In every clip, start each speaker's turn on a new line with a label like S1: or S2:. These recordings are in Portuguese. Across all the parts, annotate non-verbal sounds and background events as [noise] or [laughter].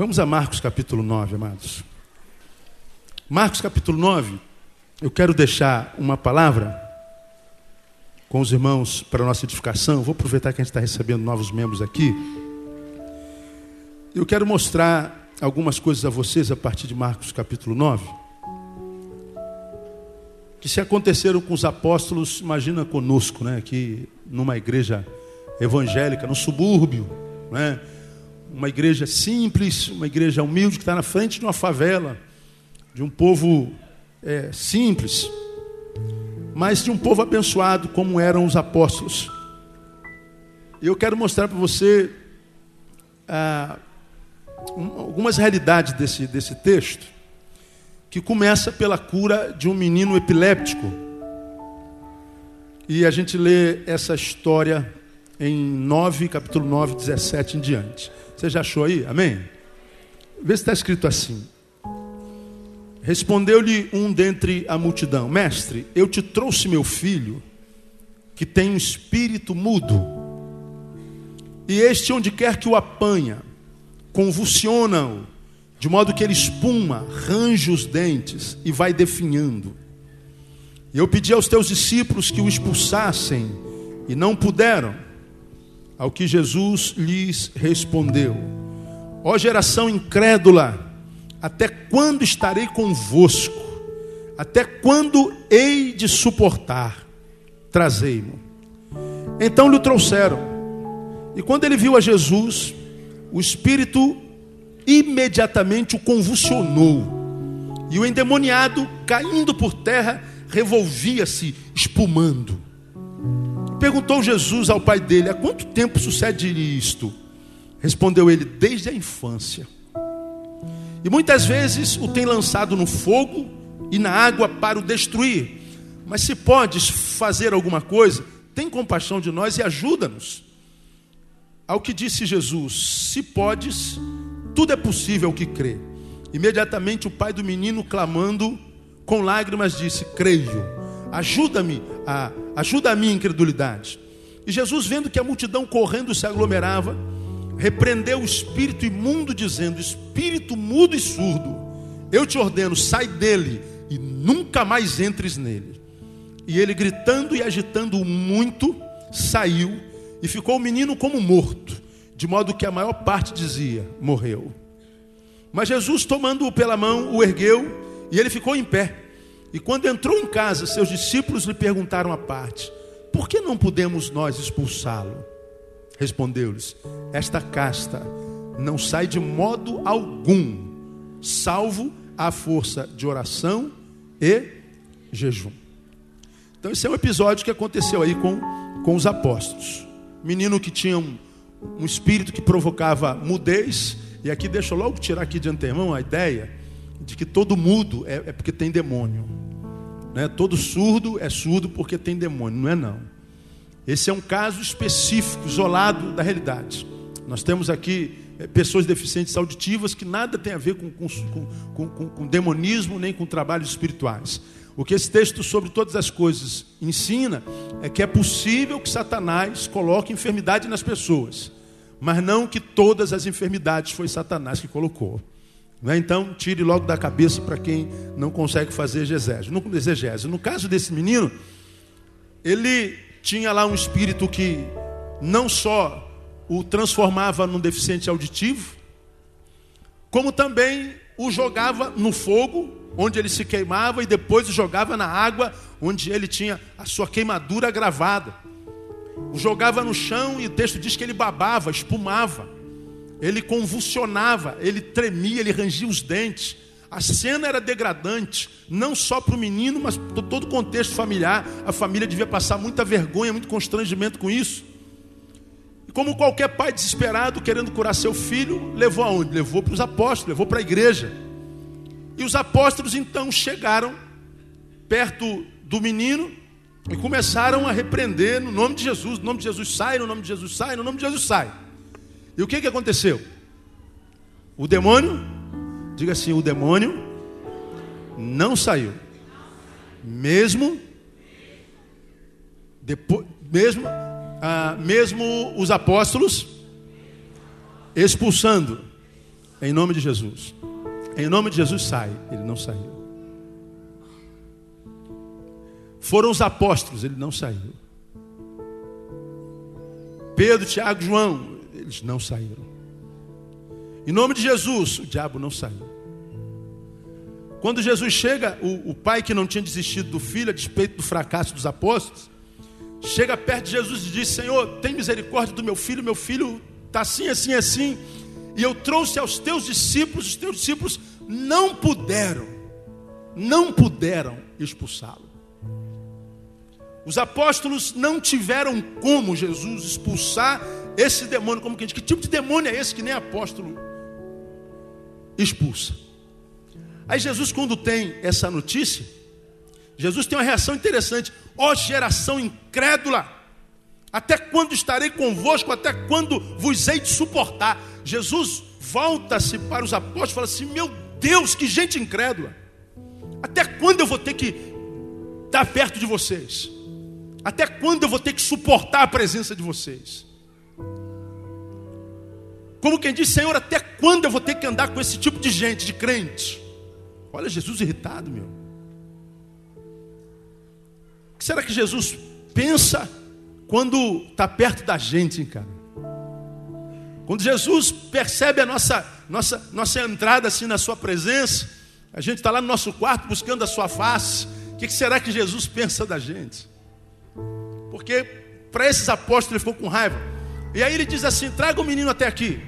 S1: Vamos a Marcos capítulo 9, amados. Marcos capítulo 9, eu quero deixar uma palavra com os irmãos para a nossa edificação. Vou aproveitar que a gente está recebendo novos membros aqui. Eu quero mostrar algumas coisas a vocês a partir de Marcos capítulo 9. Que se aconteceram com os apóstolos, imagina conosco, né? Aqui numa igreja evangélica, no subúrbio, né? Uma igreja simples, uma igreja humilde que está na frente de uma favela, de um povo é, simples, mas de um povo abençoado como eram os apóstolos. Eu quero mostrar para você ah, algumas realidades desse, desse texto, que começa pela cura de um menino epiléptico. E a gente lê essa história em 9, capítulo 9, 17 em diante. Você já achou aí? Amém? Vê se está escrito assim. Respondeu-lhe um dentre a multidão: Mestre, eu te trouxe meu filho, que tem um espírito mudo, e este, onde quer que o apanha, convulsiona-o, de modo que ele espuma, range os dentes e vai definhando. E eu pedi aos teus discípulos que o expulsassem, e não puderam. Ao que Jesus lhes respondeu: Ó geração incrédula, até quando estarei convosco? Até quando hei de suportar? Trazei-mo. Então lhe trouxeram. E quando ele viu a Jesus, o espírito imediatamente o convulsionou. E o endemoniado, caindo por terra, revolvia-se, espumando. Perguntou Jesus ao pai dele: Há quanto tempo sucede isto? Respondeu ele: Desde a infância. E muitas vezes o tem lançado no fogo e na água para o destruir. Mas se podes fazer alguma coisa, tem compaixão de nós e ajuda-nos. Ao que disse Jesus: Se podes, tudo é possível ao que crê. Imediatamente o pai do menino, clamando com lágrimas, disse: Creio, ajuda-me, a, ajuda a minha incredulidade. E Jesus, vendo que a multidão correndo se aglomerava, repreendeu o espírito imundo, dizendo: Espírito mudo e surdo, eu te ordeno, sai dele e nunca mais entres nele. E ele, gritando e agitando muito, saiu e ficou o menino como morto, de modo que a maior parte dizia: morreu. Mas Jesus, tomando-o pela mão, o ergueu e ele ficou em pé. E quando entrou em casa, seus discípulos lhe perguntaram à parte: Por que não podemos nós expulsá-lo? Respondeu-lhes: Esta casta não sai de modo algum, salvo a força de oração e jejum. Então, esse é um episódio que aconteceu aí com, com os apóstolos menino que tinha um, um espírito que provocava mudez. E aqui deixa eu logo tirar aqui de antemão a ideia de que todo mudo é, é porque tem demônio. Né? Todo surdo é surdo porque tem demônio. Não é não. Esse é um caso específico, isolado da realidade. Nós temos aqui é, pessoas deficientes auditivas que nada tem a ver com, com, com, com demonismo nem com trabalhos espirituais. O que esse texto sobre todas as coisas ensina é que é possível que Satanás coloque enfermidade nas pessoas, mas não que todas as enfermidades foi Satanás que colocou. Né? Então, tire logo da cabeça para quem não consegue fazer exegese. No, exegese. no caso desse menino, ele tinha lá um espírito que não só o transformava num deficiente auditivo, como também o jogava no fogo onde ele se queimava, e depois o jogava na água, onde ele tinha a sua queimadura gravada. O jogava no chão e o texto diz que ele babava, espumava, ele convulsionava, ele tremia, ele rangia os dentes. A cena era degradante, não só para o menino, mas para todo o contexto familiar. A família devia passar muita vergonha, muito constrangimento com isso. E como qualquer pai desesperado querendo curar seu filho, levou aonde? Levou para os apóstolos, levou para a igreja. E os apóstolos então chegaram perto do menino e começaram a repreender no nome de Jesus. No nome de Jesus sai, no nome de Jesus sai, no nome de Jesus sai. E o que, que aconteceu? O demônio, diga assim: o demônio não saiu. Mesmo, depois, mesmo, ah, mesmo os apóstolos expulsando. Em nome de Jesus. Em nome de Jesus sai. Ele não saiu. Foram os apóstolos, ele não saiu. Pedro, Tiago, João, eles não saíram. Em nome de Jesus, o diabo não saiu. Quando Jesus chega, o, o, pai que não tinha desistido do filho, a despeito do fracasso dos apóstolos, chega perto de Jesus e diz: Senhor, tem misericórdia do meu filho, meu filho está assim, assim, assim. E eu trouxe aos teus discípulos, os teus discípulos não puderam, não puderam expulsá-lo. Os apóstolos não tiveram como Jesus expulsar esse demônio, como que gente, que tipo de demônio é esse que nem apóstolo expulsa? Aí Jesus, quando tem essa notícia, Jesus tem uma reação interessante. Ó oh, geração incrédula, até quando estarei convosco? Até quando vos hei de suportar? Jesus volta-se para os apóstolos e fala assim: Meu Deus, que gente incrédula. Até quando eu vou ter que estar perto de vocês? Até quando eu vou ter que suportar a presença de vocês? Como quem diz, Senhor, até quando eu vou ter que andar com esse tipo de gente, de crente? Olha Jesus irritado, meu. O que será que Jesus pensa quando está perto da gente, hein, cara? Quando Jesus percebe a nossa, nossa, nossa entrada assim na sua presença, a gente está lá no nosso quarto buscando a sua face. O que será que Jesus pensa da gente? Porque para esses apóstolos ele ficou com raiva. E aí ele diz assim: traga o menino até aqui.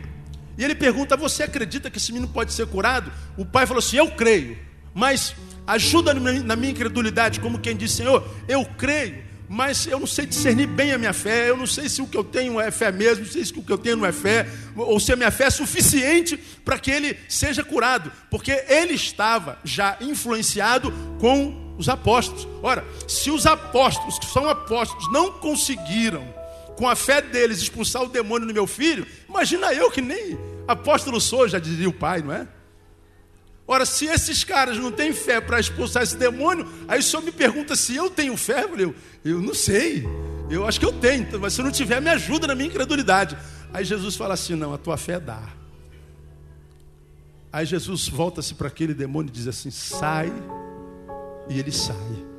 S1: E ele pergunta: Você acredita que esse menino pode ser curado? O pai falou assim: Eu creio, mas ajuda na minha incredulidade, como quem diz: Senhor, eu creio, mas eu não sei discernir bem a minha fé, eu não sei se o que eu tenho é fé mesmo, não sei se o que eu tenho não é fé, ou se a minha fé é suficiente para que ele seja curado, porque ele estava já influenciado com os apóstolos. Ora, se os apóstolos, que são apóstolos, não conseguiram, com a fé deles, expulsar o demônio no meu filho, imagina eu que nem apóstolo sou, já diria o pai, não é? Ora, se esses caras não têm fé para expulsar esse demônio, aí o senhor me pergunta se eu tenho fé. Eu falei, eu não sei, eu acho que eu tenho, mas se eu não tiver, me ajuda na minha incredulidade. Aí Jesus fala assim: não, a tua fé dá. Aí Jesus volta-se para aquele demônio e diz assim: sai e ele sai.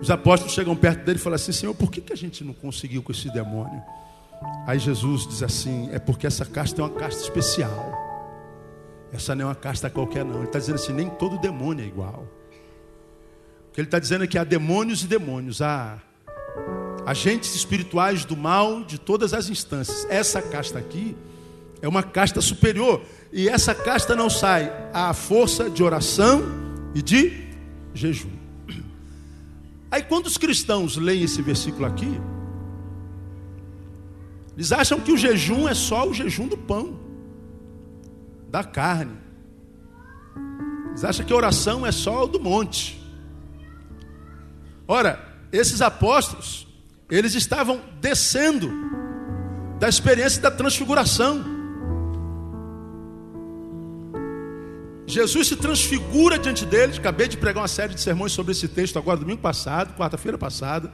S1: Os apóstolos chegam perto dele e falam assim: Senhor, por que, que a gente não conseguiu com esse demônio? Aí Jesus diz assim: É porque essa casta é uma casta especial. Essa não é uma casta qualquer, não. Ele está dizendo assim: nem todo demônio é igual. O que ele está dizendo é que há demônios e demônios, há agentes espirituais do mal de todas as instâncias. Essa casta aqui é uma casta superior. E essa casta não sai à força de oração e de jejum. Aí quando os cristãos leem esse versículo aqui, eles acham que o jejum é só o jejum do pão, da carne. Eles acham que a oração é só o do monte. Ora, esses apóstolos, eles estavam descendo da experiência da transfiguração. Jesus se transfigura diante deles. Acabei de pregar uma série de sermões sobre esse texto agora, domingo passado, quarta-feira passada.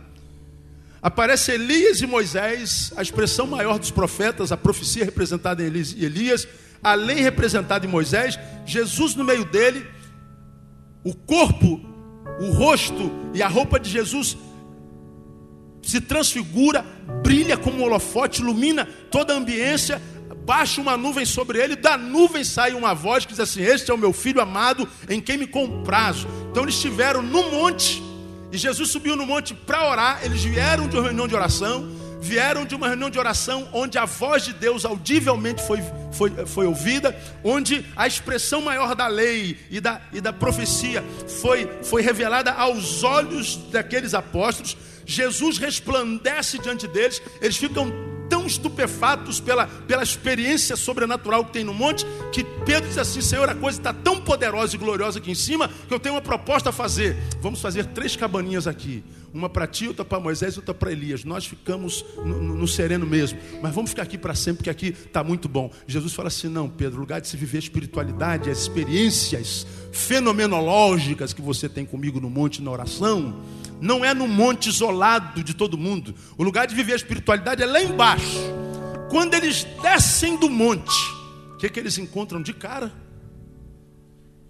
S1: Aparece Elias e Moisés, a expressão maior dos profetas, a profecia representada em Elias, a lei representada em Moisés, Jesus no meio dele, o corpo, o rosto e a roupa de Jesus se transfigura, brilha como um holofote, ilumina toda a ambiência, baixa uma nuvem sobre ele, da nuvem sai uma voz que diz assim: Este é o meu filho amado, em quem me comprazo. Então eles estiveram no monte, e Jesus subiu no monte para orar. Eles vieram de uma reunião de oração, vieram de uma reunião de oração onde a voz de Deus audivelmente foi, foi, foi ouvida, onde a expressão maior da lei e da, e da profecia foi, foi revelada aos olhos daqueles apóstolos. Jesus resplandece diante deles, eles ficam tão estupefatos pela, pela experiência sobrenatural que tem no monte, que Pedro diz assim: Senhor, a coisa está tão poderosa e gloriosa aqui em cima, que eu tenho uma proposta a fazer. Vamos fazer três cabaninhas aqui. Uma para ti, outra para Moisés, outra para Elias. Nós ficamos no, no, no, sereno mesmo. Mas vamos ficar aqui para sempre, porque aqui está muito bom. Jesus fala assim: não, Pedro, lugar de se viver espiritualidade, as experiências fenomenológicas que você tem comigo no monte na oração não é no monte isolado de todo mundo. O lugar de viver a espiritualidade é lá embaixo. Quando eles descem do monte, que, que eles encontram de cara?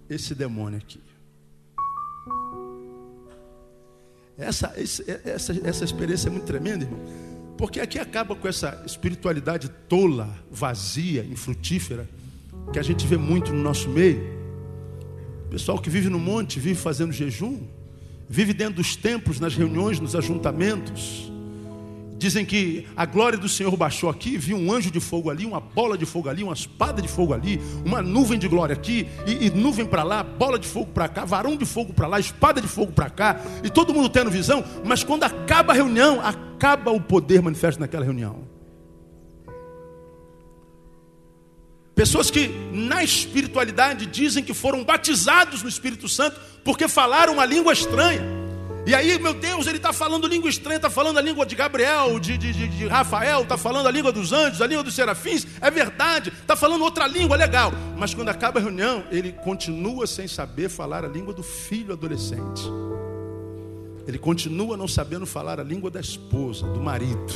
S1: Esse demônio aqui. Essa, essa, essa experiência é muito tremenda, irmão. Porque aqui acaba com essa espiritualidade tola, vazia, infrutífera, que a gente vê muito no nosso meio. Pessoal que vive no monte, vive fazendo jejum, vive dentro dos templos, nas reuniões, nos ajuntamentos. Dizem que a glória do Senhor baixou aqui, viu um anjo de fogo ali, uma bola de fogo ali, uma espada de fogo ali, uma nuvem de glória aqui, e, e nuvem para lá, bola de fogo para cá, varão de fogo para lá, espada de fogo para cá, e todo mundo tendo visão, mas quando acaba a reunião, acaba o poder manifesto naquela reunião. Pessoas que na espiritualidade dizem que foram batizados no Espírito Santo porque falaram uma língua estranha. E aí, meu Deus, ele está falando língua estranha, está falando a língua de Gabriel, de, de, de Rafael, está falando a língua dos anjos, a língua dos serafins, é verdade, está falando outra língua, legal. Mas quando acaba a reunião, ele continua sem saber falar a língua do filho adolescente. Ele continua não sabendo falar a língua da esposa, do marido.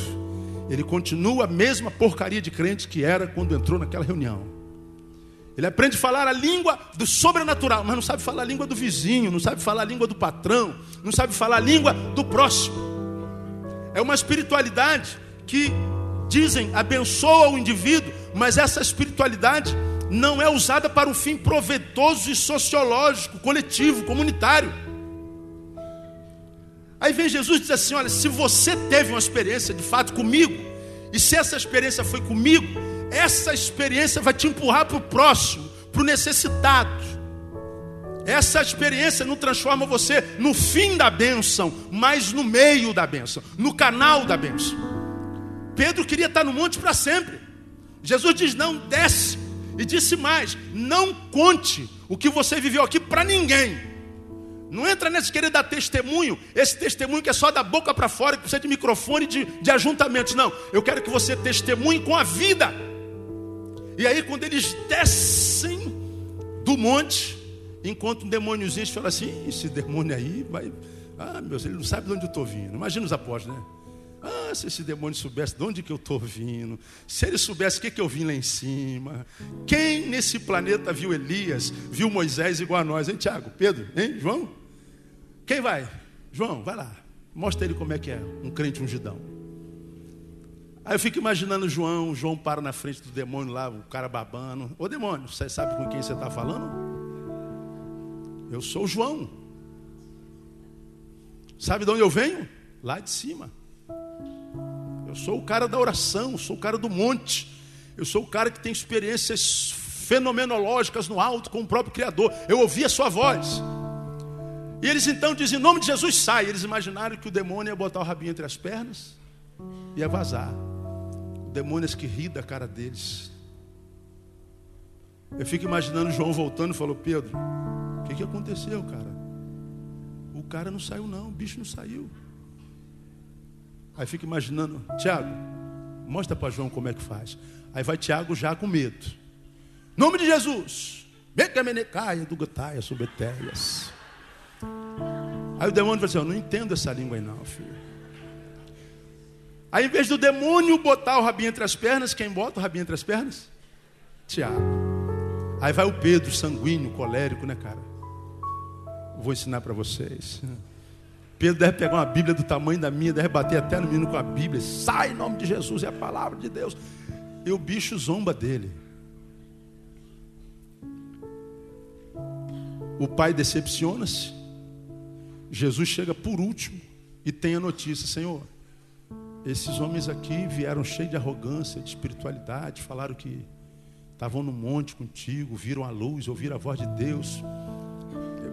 S1: Ele continua a mesma porcaria de crente que era quando entrou naquela reunião. Ele aprende a falar a língua do sobrenatural, mas não sabe falar a língua do vizinho, não sabe falar a língua do patrão, não sabe falar a língua do próximo. É uma espiritualidade que dizem abençoa o indivíduo, mas essa espiritualidade não é usada para um fim proveitoso e sociológico, coletivo, comunitário. Aí vem Jesus e diz assim: Olha, se você teve uma experiência de fato comigo, e se essa experiência foi comigo, essa experiência vai te empurrar para o próximo, para o necessitado. Essa experiência não transforma você no fim da bênção, mas no meio da bênção, no canal da bênção. Pedro queria estar no monte para sempre. Jesus diz: não, desce. E disse mais: não conte o que você viveu aqui para ninguém. Não entra nesse querer dar testemunho, esse testemunho que é só da boca para fora, que precisa de microfone de, de ajuntamentos. Não, eu quero que você testemunhe com a vida. E aí, quando eles descem do monte, encontram um demôniozinho e falam assim: esse demônio aí vai. Ah, meu Deus, ele não sabe de onde eu estou vindo. Imagina os apóstolos, né? Ah, se esse demônio soubesse de onde que eu estou vindo, se ele soubesse o que, que eu vim lá em cima, quem nesse planeta viu Elias, viu Moisés igual a nós, hein, Tiago, Pedro, hein, João? Quem vai? João, vai lá, mostra ele como é que é, um crente ungidão. Aí eu fico imaginando João, João para na frente do demônio lá, o cara babando. Ô demônio, você sabe com quem você está falando? Eu sou João. Sabe de onde eu venho? Lá de cima. Eu sou o cara da oração, sou o cara do monte. Eu sou o cara que tem experiências fenomenológicas no alto com o próprio Criador. Eu ouvi a sua voz. E eles então dizem, em nome de Jesus, sai. Eles imaginaram que o demônio ia botar o rabinho entre as pernas e ia vazar demônios que ri da cara deles. Eu fico imaginando João voltando e falou: Pedro, o que, que aconteceu, cara? O cara não saiu, não, o bicho não saiu. Aí fica imaginando, Tiago, mostra para João como é que faz. Aí vai Tiago já com medo. Nome de Jesus. Do Aí o demônio fala assim: Eu não entendo essa língua aí, não, filho. Aí, em vez do demônio botar o rabinho entre as pernas, quem bota o rabinho entre as pernas? Tiago. Aí vai o Pedro, sanguíneo, colérico, né, cara? Vou ensinar para vocês. Pedro deve pegar uma Bíblia do tamanho da minha, deve bater até no menino com a Bíblia. Sai em nome de Jesus, é a palavra de Deus. E o bicho zomba dele. O pai decepciona-se. Jesus chega por último e tem a notícia: Senhor, esses homens aqui vieram cheios de arrogância, de espiritualidade, falaram que estavam no monte contigo, viram a luz, ouviram a voz de Deus.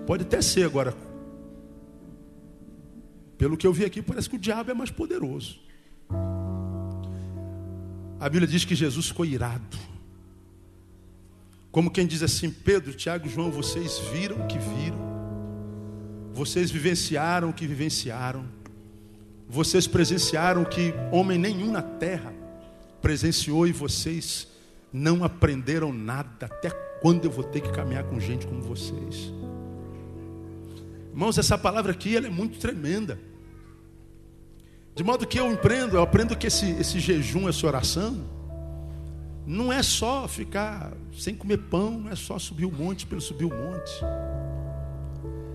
S1: Pode até ser agora. Pelo que eu vi aqui, parece que o diabo é mais poderoso. A Bíblia diz que Jesus ficou irado. Como quem diz assim: Pedro, Tiago, João, vocês viram o que viram, vocês vivenciaram o que vivenciaram. Vocês presenciaram o que homem nenhum na terra presenciou e vocês não aprenderam nada. Até quando eu vou ter que caminhar com gente como vocês? Irmãos, essa palavra aqui ela é muito tremenda. De modo que eu empreendo, eu aprendo que esse, esse jejum, essa oração, não é só ficar sem comer pão, não é só subir o monte pelo subir o monte.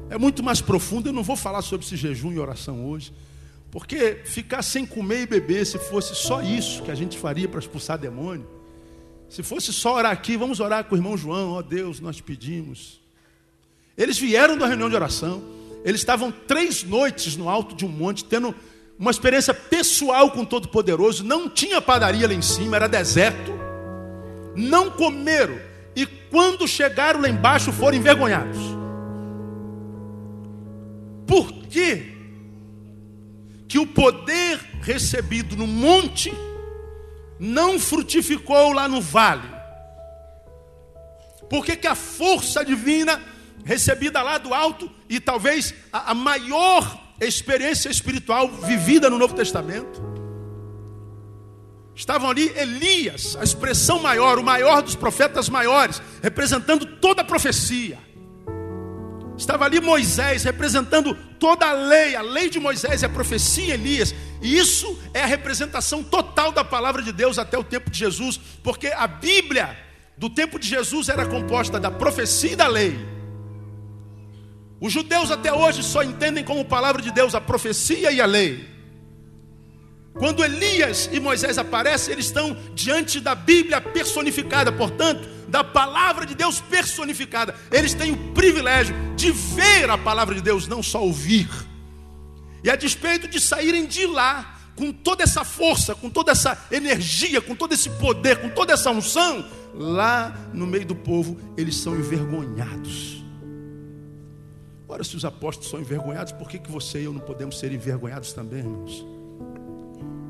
S1: É muito mais profundo. Eu não vou falar sobre esse jejum e oração hoje, porque ficar sem comer e beber, se fosse só isso que a gente faria para expulsar demônio, se fosse só orar aqui, vamos orar com o irmão João, ó oh, Deus, nós pedimos. Eles vieram da reunião de oração, eles estavam três noites no alto de um monte, tendo uma experiência pessoal com o Todo-Poderoso, não tinha padaria lá em cima, era deserto, não comeram, e quando chegaram lá embaixo foram envergonhados. Por quê? Que o poder recebido no monte não frutificou lá no vale? Por que, que a força divina recebida lá do alto e talvez a, a maior experiência espiritual vivida no Novo Testamento? Estavam ali Elias, a expressão maior, o maior dos profetas maiores, representando toda a profecia. Estava ali Moisés, representando toda a lei, a lei de Moisés e a profecia Elias. E isso é a representação total da palavra de Deus até o tempo de Jesus, porque a Bíblia do tempo de Jesus era composta da profecia e da lei. Os judeus até hoje só entendem como palavra de Deus a profecia e a lei. Quando Elias e Moisés aparecem, eles estão diante da Bíblia personificada, portanto, da palavra de Deus personificada. Eles têm o privilégio de ver a palavra de Deus, não só ouvir. E a despeito de saírem de lá com toda essa força, com toda essa energia, com todo esse poder, com toda essa unção, lá no meio do povo, eles são envergonhados. Ora, se os apóstolos são envergonhados, por que, que você e eu não podemos ser envergonhados também, irmãos?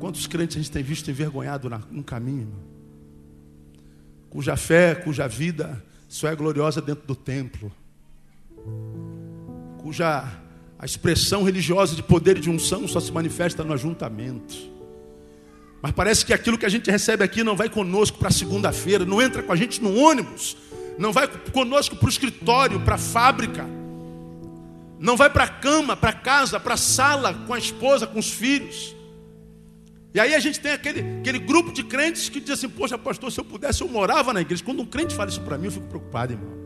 S1: Quantos crentes a gente tem visto envergonhado no caminho? Cuja fé, cuja vida só é gloriosa dentro do templo. Cuja a expressão religiosa de poder e de unção só se manifesta no ajuntamento. Mas parece que aquilo que a gente recebe aqui não vai conosco para segunda-feira, não entra com a gente no ônibus, não vai conosco para o escritório, para a fábrica, não vai para a cama, para casa, para a sala com a esposa, com os filhos. E aí a gente tem aquele, aquele grupo de crentes que diz assim: Poxa, pastor, se eu pudesse, eu morava na igreja. Quando um crente fala isso para mim, eu fico preocupado, irmão.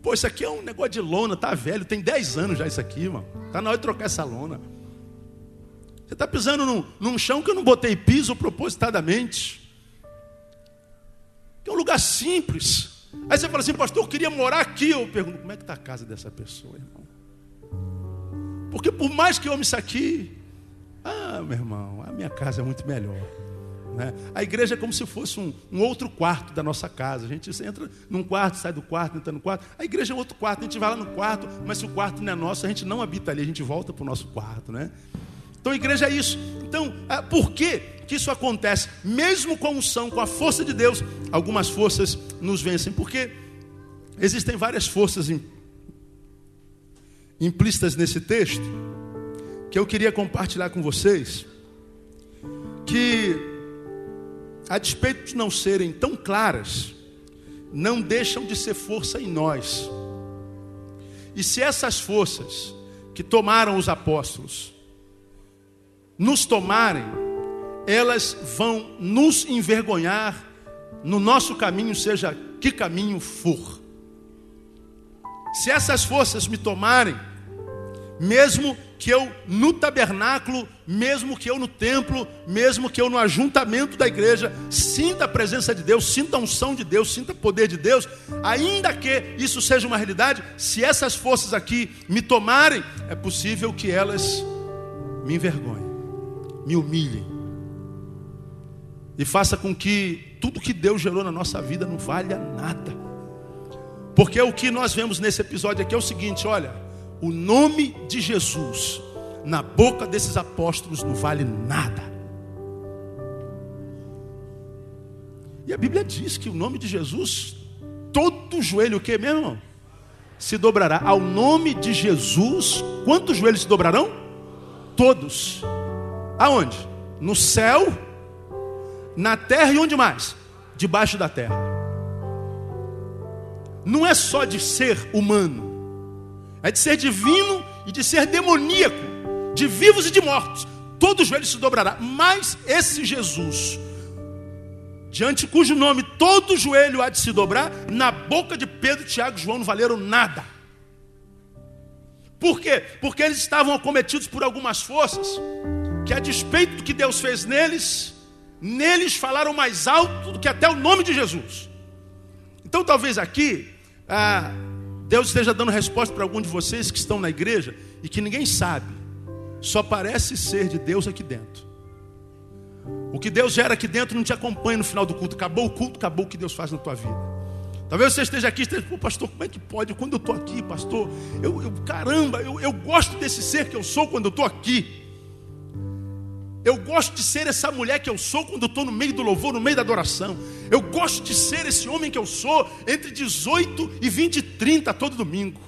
S1: Pô, isso aqui é um negócio de lona, tá velho, tem 10 anos já isso aqui, irmão. Tá na hora de trocar essa lona. Você está pisando num, num chão que eu não botei piso propositadamente. Que é um lugar simples. Aí você fala assim, pastor, eu queria morar aqui. Eu pergunto, como é que está a casa dessa pessoa, irmão? Porque por mais que eu ame isso aqui, ah, meu irmão, a minha casa é muito melhor. Né? A igreja é como se fosse um, um, outro quarto da nossa casa. A gente entra num quarto, sai do quarto, entra no quarto. A igreja é outro quarto, a gente vai lá no quarto, mas se o quarto não é nosso, a gente não habita ali, a gente volta para o nosso quarto. Né? Então a igreja é isso. Então, ah, por que, que isso acontece? Mesmo com a unção, com a força de Deus, algumas forças nos vencem. Porque existem várias forças implícitas nesse texto que eu queria compartilhar com vocês, que a despeito de não serem tão claras, não deixam de ser força em nós. E se essas forças que tomaram os apóstolos nos tomarem, elas vão nos envergonhar no nosso caminho, seja que caminho for. Se essas forças me tomarem, mesmo que eu no tabernáculo, mesmo que eu no templo, mesmo que eu no ajuntamento da igreja, sinta a presença de Deus, sinta a unção de Deus, sinta o poder de Deus, ainda que isso seja uma realidade, se essas forças aqui me tomarem, é possível que elas me envergonhem, me humilhem e faça com que tudo que Deus gerou na nossa vida não valha nada. Porque o que nós vemos nesse episódio aqui é o seguinte: olha, o nome de Jesus na boca desses apóstolos não vale nada. E a Bíblia diz que o nome de Jesus, todo joelho, o que mesmo? Se dobrará. Ao nome de Jesus, quantos joelhos se dobrarão? Todos. Aonde? No céu, na terra e onde mais? Debaixo da terra. Não é só de ser humano é de ser divino e de ser demoníaco, de vivos e de mortos. Todo joelho se dobrará. Mas esse Jesus, diante cujo nome todo joelho há de se dobrar, na boca de Pedro, Tiago e João não valeram nada. Por quê? Porque eles estavam acometidos por algumas forças que, a despeito do que Deus fez neles, neles falaram mais alto do que até o nome de Jesus. Então, talvez aqui, ah, Deus esteja dando resposta para algum de vocês que estão na igreja e que ninguém sabe, só parece ser de Deus aqui dentro. O que Deus gera aqui dentro não te acompanha no final do culto. Acabou o culto, acabou o que Deus faz na tua vida. Talvez você esteja aqui e esteja, pô, pastor, como é que pode? Quando eu estou aqui, pastor, eu, eu caramba, eu, eu gosto desse ser que eu sou quando eu estou aqui. Eu gosto de ser essa mulher que eu sou quando estou no meio do louvor, no meio da adoração. Eu gosto de ser esse homem que eu sou entre 18 e 20 e 30 todo domingo.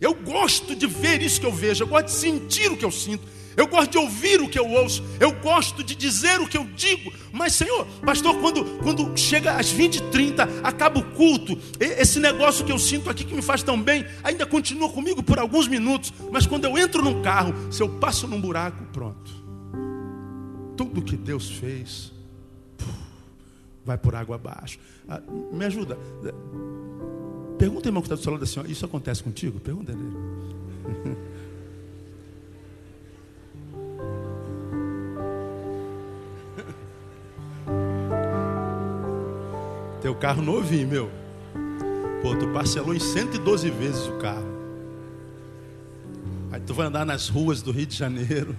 S1: Eu gosto de ver isso que eu vejo, eu gosto de sentir o que eu sinto. Eu gosto de ouvir o que eu ouço, eu gosto de dizer o que eu digo, mas Senhor, pastor, quando, quando chega às 20 e 30, acaba o culto, esse negócio que eu sinto aqui que me faz tão bem, ainda continua comigo por alguns minutos, mas quando eu entro num carro, se eu passo num buraco, pronto tudo que Deus fez vai por água abaixo. Ah, me ajuda. Pergunta, irmão, que está do seu lado assim: Isso acontece contigo? Pergunta ele. [laughs] Teu carro novinho, meu. Pô, tu parcelou em 112 vezes o carro. Aí tu vai andar nas ruas do Rio de Janeiro.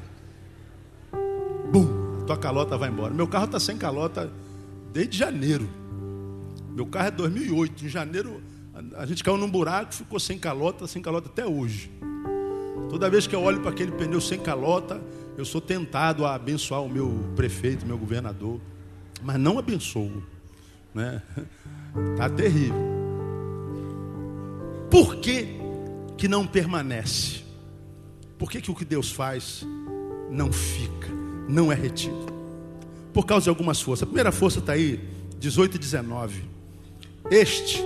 S1: Bum! Tua calota vai embora. Meu carro está sem calota desde janeiro. Meu carro é 2008. Em janeiro a gente caiu num buraco, ficou sem calota, sem calota até hoje. Toda vez que eu olho para aquele pneu sem calota, eu sou tentado a abençoar o meu prefeito, meu governador, mas não abençoo, né? [laughs] Tá terrível. Por que que não permanece? Por que que o que Deus faz não fica? Não é retido. Por causa de algumas forças. A primeira força está aí, 18 e 19. Este,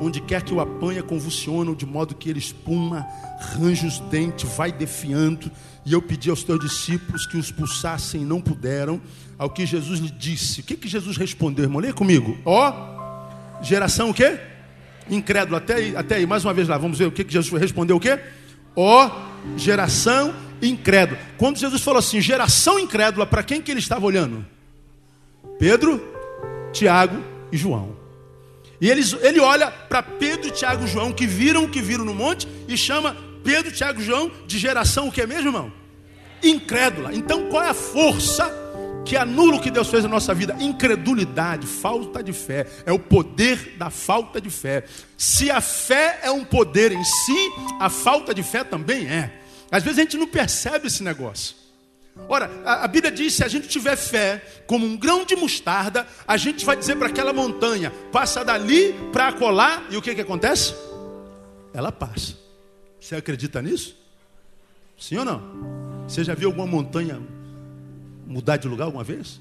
S1: onde quer que o apanha, convulsiona, de modo que ele espuma, range os dentes, vai defiando. E eu pedi aos teus discípulos que os pulsassem não puderam. Ao que Jesus lhe disse. O que, que Jesus respondeu, irmão? Leia comigo. Ó, geração o quê? Incrédulo. Até aí, até aí, mais uma vez lá, vamos ver o que, que Jesus respondeu o quê? Ó, geração incrédula. Quando Jesus falou assim, geração incrédula, para quem que ele estava olhando? Pedro, Tiago e João. E eles, ele olha para Pedro, Tiago e João, que viram o que viram no monte, e chama Pedro, Tiago e João de geração o que é mesmo, irmão? Incrédula. Então qual é a força que anula o que Deus fez na nossa vida? Incredulidade, falta de fé. É o poder da falta de fé. Se a fé é um poder em si, a falta de fé também é. Às vezes a gente não percebe esse negócio. Ora, a, a Bíblia diz: se a gente tiver fé como um grão de mostarda, a gente vai dizer para aquela montanha: passa dali para colar, e o que, que acontece? Ela passa. Você acredita nisso? Sim ou não? Você já viu alguma montanha mudar de lugar alguma vez?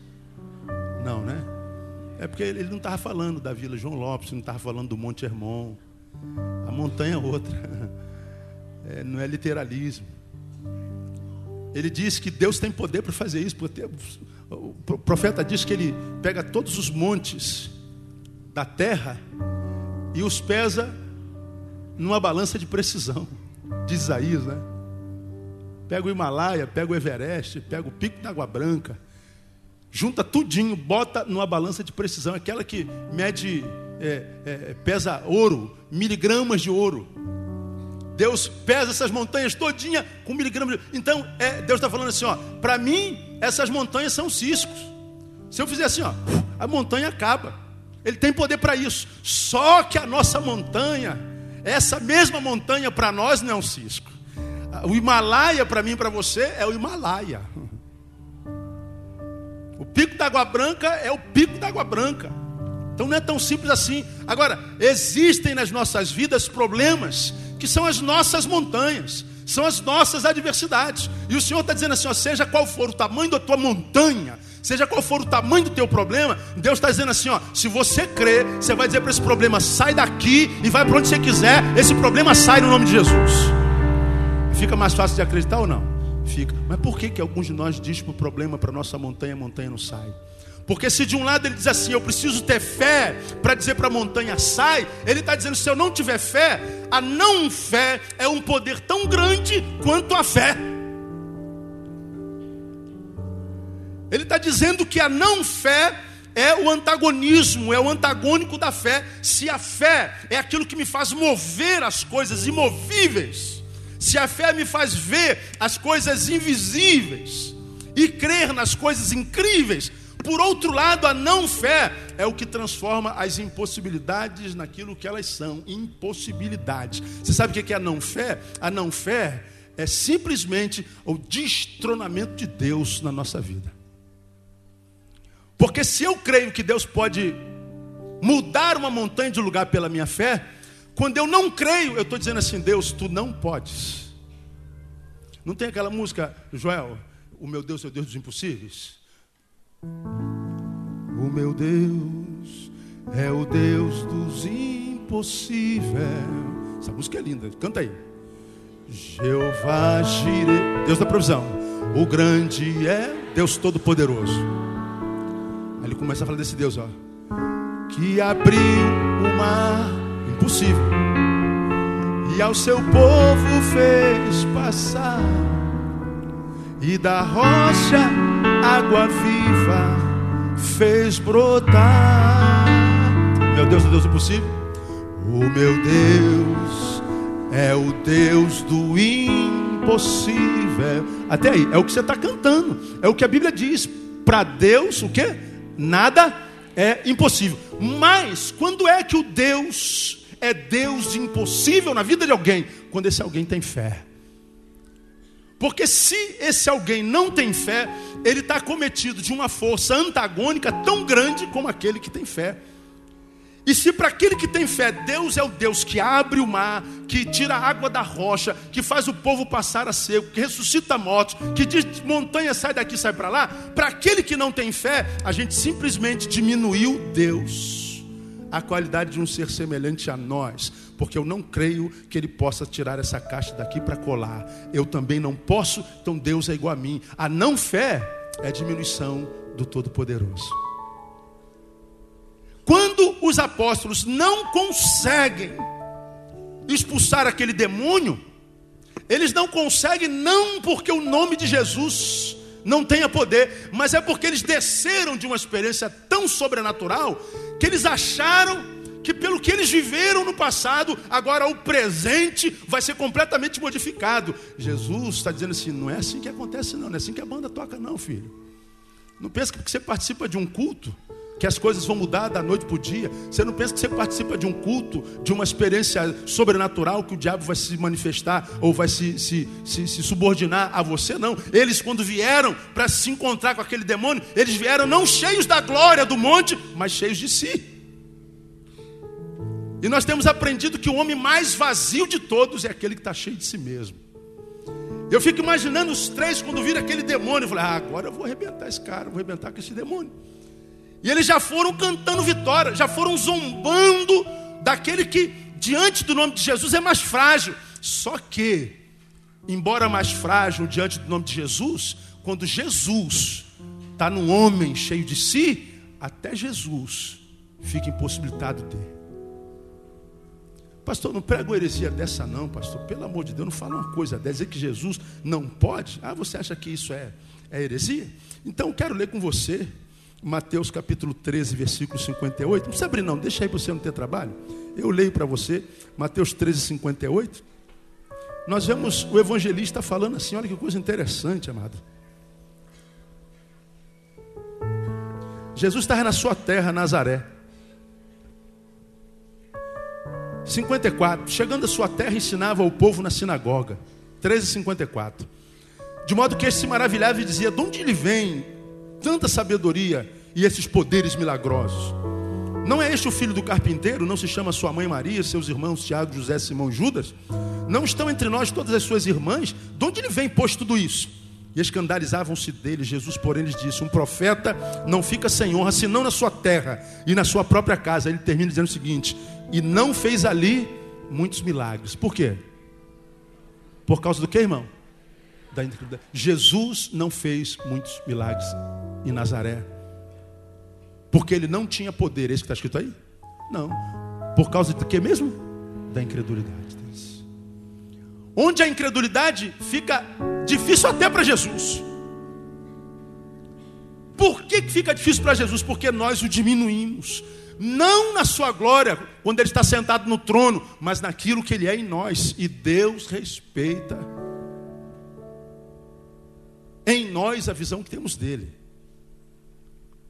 S1: Não, né? É porque ele não estava falando da Vila João Lopes, não estava falando do Monte Hermon. A montanha é outra. [laughs] É, não é literalismo. Ele diz que Deus tem poder para fazer isso. O profeta diz que ele pega todos os montes da terra e os pesa numa balança de precisão. Diz Isaías, né? Pega o Himalaia, pega o Everest, pega o Pico da Água Branca, junta tudinho, bota numa balança de precisão, aquela que mede, é, é, pesa ouro, miligramas de ouro. Deus pesa essas montanhas todinha com miligramas. De... Então, é, Deus está falando assim, ó, para mim essas montanhas são ciscos. Se eu fizer assim, ó, a montanha acaba. Ele tem poder para isso. Só que a nossa montanha, essa mesma montanha para nós não é um cisco. O Himalaia para mim para você é o Himalaia. O pico da água branca é o pico da água branca. Então não é tão simples assim. Agora, existem nas nossas vidas problemas que são as nossas montanhas, são as nossas adversidades. E o Senhor está dizendo assim: ó, seja qual for o tamanho da tua montanha, seja qual for o tamanho do teu problema, Deus está dizendo assim: ó, se você crer, você vai dizer para esse problema: sai daqui e vai para onde você quiser, esse problema sai no nome de Jesus. Fica mais fácil de acreditar ou não? Fica. Mas por que, que alguns de nós dizem para o problema, para nossa montanha, a montanha não sai? Porque se de um lado ele diz assim, eu preciso ter fé para dizer para a montanha sai, ele está dizendo, se eu não tiver fé, a não fé é um poder tão grande quanto a fé. Ele está dizendo que a não fé é o antagonismo, é o antagônico da fé. Se a fé é aquilo que me faz mover as coisas imovíveis, se a fé me faz ver as coisas invisíveis e crer nas coisas incríveis, por outro lado, a não fé é o que transforma as impossibilidades naquilo que elas são impossibilidades. Você sabe o que é a não fé? A não fé é simplesmente o destronamento de Deus na nossa vida. Porque se eu creio que Deus pode mudar uma montanha de lugar pela minha fé, quando eu não creio, eu estou dizendo assim: Deus, tu não podes. Não tem aquela música, Joel, o meu Deus é o Deus dos impossíveis? O meu Deus é o Deus dos impossíveis. Essa música é linda, canta aí. Jeová Jireh, Deus da provisão. O grande é Deus Todo-Poderoso. Aí ele começa a falar desse Deus, ó. Que abriu o mar impossível e ao seu povo fez passar e da rocha água viva fez brotar. Meu Deus, o Deus impossível. O meu Deus é o Deus do impossível. Até aí, é o que você está cantando. É o que a Bíblia diz. Para Deus, o que? nada é impossível. Mas quando é que o Deus é Deus de impossível na vida de alguém? Quando esse alguém tem fé. Porque se esse alguém não tem fé, ele está cometido de uma força antagônica tão grande como aquele que tem fé. E se para aquele que tem fé, Deus é o Deus que abre o mar, que tira a água da rocha, que faz o povo passar a seco, que ressuscita mortos, que diz montanha sai daqui, sai para lá, para aquele que não tem fé, a gente simplesmente diminuiu Deus, a qualidade de um ser semelhante a nós, porque eu não creio que ele possa tirar essa caixa daqui para colar. Eu também não posso, então Deus é igual a mim. A não fé é diminuição do Todo-Poderoso. Quando os apóstolos não conseguem expulsar aquele demônio, eles não conseguem, não porque o nome de Jesus não tenha poder, mas é porque eles desceram de uma experiência tão sobrenatural que eles acharam que pelo que eles viveram no passado, agora o presente vai ser completamente modificado. Jesus está dizendo assim: não é assim que acontece, não, não é assim que a banda toca, não, filho. Não pensa que você participa de um culto, que as coisas vão mudar da noite para o dia. Você não pensa que você participa de um culto, de uma experiência sobrenatural, que o diabo vai se manifestar ou vai se, se, se, se subordinar a você, não. Eles, quando vieram para se encontrar com aquele demônio, eles vieram não cheios da glória do monte, mas cheios de si. E nós temos aprendido que o homem mais vazio de todos é aquele que está cheio de si mesmo. Eu fico imaginando os três quando viram aquele demônio. Eu falei, ah, agora eu vou arrebentar esse cara, vou arrebentar com esse demônio. E eles já foram cantando vitória, já foram zombando daquele que, diante do nome de Jesus, é mais frágil. Só que, embora mais frágil diante do nome de Jesus, quando Jesus está num homem cheio de si, até Jesus fica impossibilitado de ter. Pastor, não prega uma heresia dessa não, pastor. Pelo amor de Deus, não fala uma coisa dessa. Dizer que Jesus não pode. Ah, você acha que isso é, é heresia? Então, quero ler com você Mateus capítulo 13, versículo 58. Não precisa abrir, não, deixa aí para você não ter trabalho. Eu leio para você, Mateus 13, 58. Nós vemos o evangelista falando assim: olha que coisa interessante, amado. Jesus estava na sua terra, Nazaré. 54. Chegando à sua terra, ensinava o povo na sinagoga. 13,54. De modo que este se maravilhava e dizia: De onde ele vem tanta sabedoria e esses poderes milagrosos? Não é este o filho do carpinteiro? Não se chama sua mãe Maria, seus irmãos Tiago, José, Simão, Judas? Não estão entre nós todas as suas irmãs? De onde ele vem posto tudo isso? E escandalizavam-se dele. Jesus, porém, lhes disse: Um profeta não fica sem honra senão na sua terra e na sua própria casa. Ele termina dizendo o seguinte: E não fez ali muitos milagres. Por quê? Por causa do que, irmão? da incredulidade. Jesus não fez muitos milagres em Nazaré. Porque ele não tinha poder, é isso que está escrito aí? Não. Por causa de que mesmo? Da incredulidade. Onde a incredulidade fica difícil até para Jesus. Por que fica difícil para Jesus? Porque nós o diminuímos. Não na sua glória, quando ele está sentado no trono, mas naquilo que ele é em nós. E Deus respeita em nós a visão que temos dele.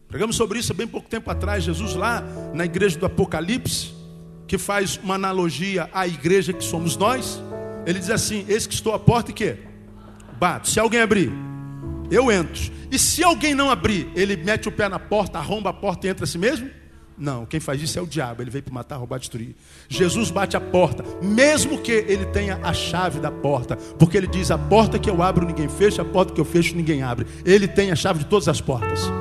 S1: Pregamos sobre isso há bem pouco tempo atrás. Jesus, lá na igreja do Apocalipse, que faz uma analogia à igreja que somos nós, ele diz assim: Eis que estou à porta e que? Bato. Se alguém abrir, eu entro. E se alguém não abrir, ele mete o pé na porta, arromba a porta e entra a si mesmo? Não, quem faz isso é o diabo. Ele veio para matar, roubar, destruir. Jesus bate a porta, mesmo que ele tenha a chave da porta, porque ele diz: a porta que eu abro ninguém fecha, a porta que eu fecho ninguém abre. Ele tem a chave de todas as portas.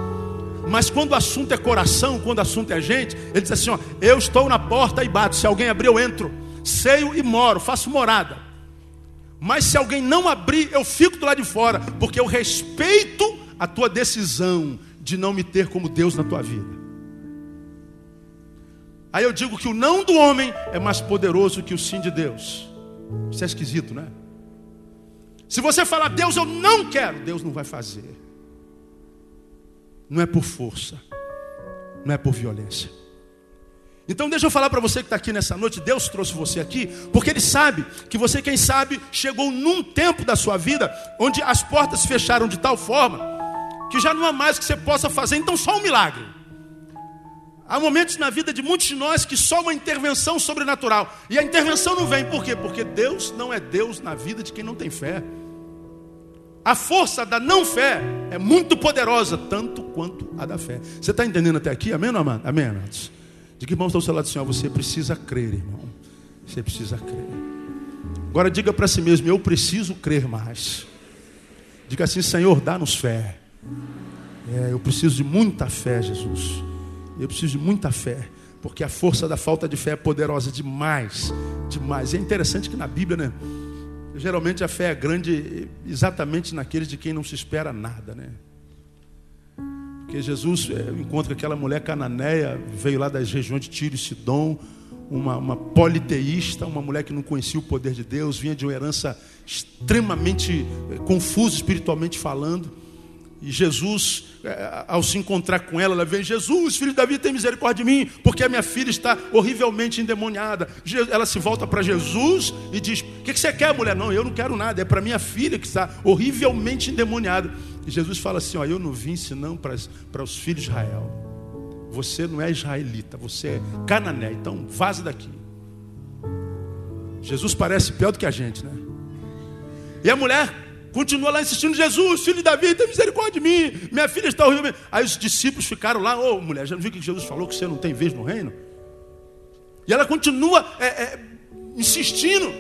S1: Mas quando o assunto é coração, quando o assunto é gente, ele diz assim: ó, eu estou na porta e bato. Se alguém abrir, eu entro. Seio e moro, faço morada. Mas se alguém não abrir, eu fico do lado de fora, porque eu respeito a tua decisão de não me ter como Deus na tua vida. Aí eu digo que o não do homem é mais poderoso que o sim de Deus. Isso é esquisito, né? Se você falar, Deus, eu não quero, Deus não vai fazer não é por força, não é por violência. Então deixa eu falar para você que está aqui nessa noite, Deus trouxe você aqui, porque Ele sabe que você, quem sabe, chegou num tempo da sua vida onde as portas se fecharam de tal forma que já não há mais que você possa fazer, então só um milagre. Há momentos na vida de muitos de nós que só uma intervenção sobrenatural. E a intervenção não vem, por quê? Porque Deus não é Deus na vida de quem não tem fé. A força da não fé é muito poderosa, tanto quanto a da fé. Você está entendendo até aqui? Amém, amém? Amém, amados? Diga, irmão, está ao seu lado, Senhor, você precisa crer, irmão. Você precisa crer. Agora diga para si mesmo, eu preciso crer mais. Diga assim, Senhor, dá-nos fé. É, eu preciso de muita fé, Jesus. Eu preciso de muita fé. Porque a força da falta de fé é poderosa demais. Demais. É interessante que na Bíblia, né? Geralmente a fé é grande exatamente naqueles de quem não se espera nada, né? Porque Jesus é, encontra aquela mulher cananeia, veio lá das regiões de Tiro e Sidom, uma, uma politeísta, uma mulher que não conhecia o poder de Deus, vinha de uma herança extremamente é, confusa espiritualmente falando. E Jesus, é, ao se encontrar com ela, ela vem: Jesus, filho de Davi, tem misericórdia de mim, porque a minha filha está horrivelmente endemoniada. Ela se volta para Jesus e diz: O que você quer, mulher? Não, eu não quero nada, é para minha filha que está horrivelmente endemoniada. E Jesus fala assim: ó, Eu não vim senão para, os filhos de Israel. Você não é israelita, você é canané, então vaze daqui. Jesus parece pior do que a gente, né? E a mulher Continua lá insistindo, Jesus, filho de Davi, tem misericórdia de mim. Minha filha está horrível. Aí os discípulos ficaram lá, ô oh, mulher, já não viu que Jesus falou que você não tem vez no reino? E ela continua é, é, insistindo.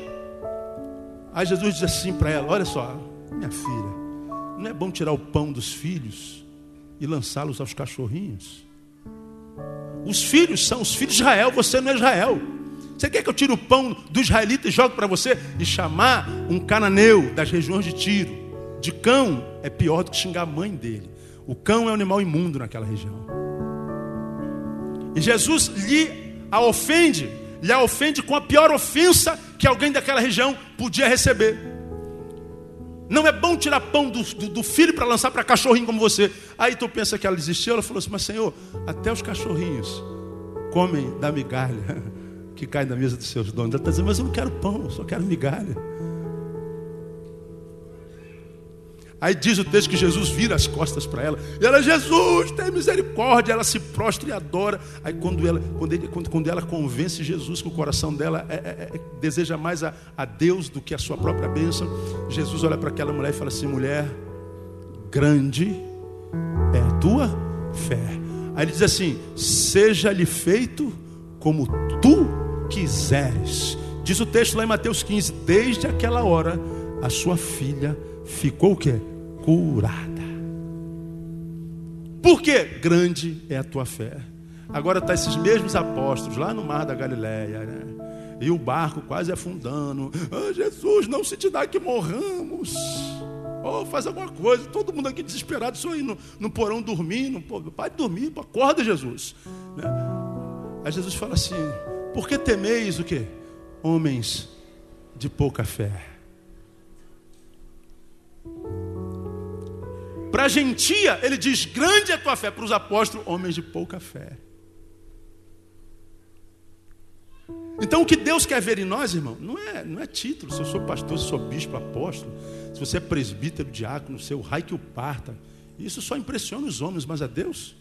S1: Aí Jesus diz assim para ela: Olha só, minha filha, não é bom tirar o pão dos filhos e lançá-los aos cachorrinhos? Os filhos são os filhos de Israel, você não é Israel. Você quer que eu tire o pão do israelita e jogue para você? E chamar um cananeu das regiões de Tiro de cão é pior do que xingar a mãe dele. O cão é um animal imundo naquela região. E Jesus lhe a ofende, lhe a ofende com a pior ofensa que alguém daquela região podia receber. Não é bom tirar pão do, do, do filho para lançar para cachorrinho como você. Aí tu pensa que ela desistiu, ela falou assim: Mas Senhor, até os cachorrinhos comem da migalha [laughs] que cai na mesa dos seus donos. Ela está dizendo, mas eu não quero pão, eu só quero migalha. Aí diz o texto que Jesus vira as costas para ela. E ela, Jesus, tem misericórdia. Ela se prostra e adora. Aí quando ela, quando, ele, quando, quando ela convence Jesus que o coração dela é, é, é, deseja mais a, a Deus do que a sua própria bênção, Jesus olha para aquela mulher e fala assim: mulher, grande é a tua fé. Aí ele diz assim: seja-lhe feito como tu quiseres. Diz o texto lá em Mateus 15: Desde aquela hora, a sua filha ficou o quê? Curada. Por quê? Grande é a tua fé. Agora está esses mesmos apóstolos lá no mar da Galileia, né? E o barco quase afundando. Oh, Jesus, não se te dá que morramos. ou faz alguma coisa. Todo mundo aqui desesperado, só aí no, no porão dormindo. Pô, pai dormir, pô, acorda Jesus. Né? Aí Jesus fala assim: por que temeis o quê? Homens de pouca fé. Para a gentia, ele diz: grande é a tua fé. Para os apóstolos, homens de pouca fé. Então o que Deus quer ver em nós, irmão, não é, não é título. Se eu sou pastor, se eu sou bispo, apóstolo, se você é presbítero, diácono, seu raio que o parta. Isso só impressiona os homens, mas a Deus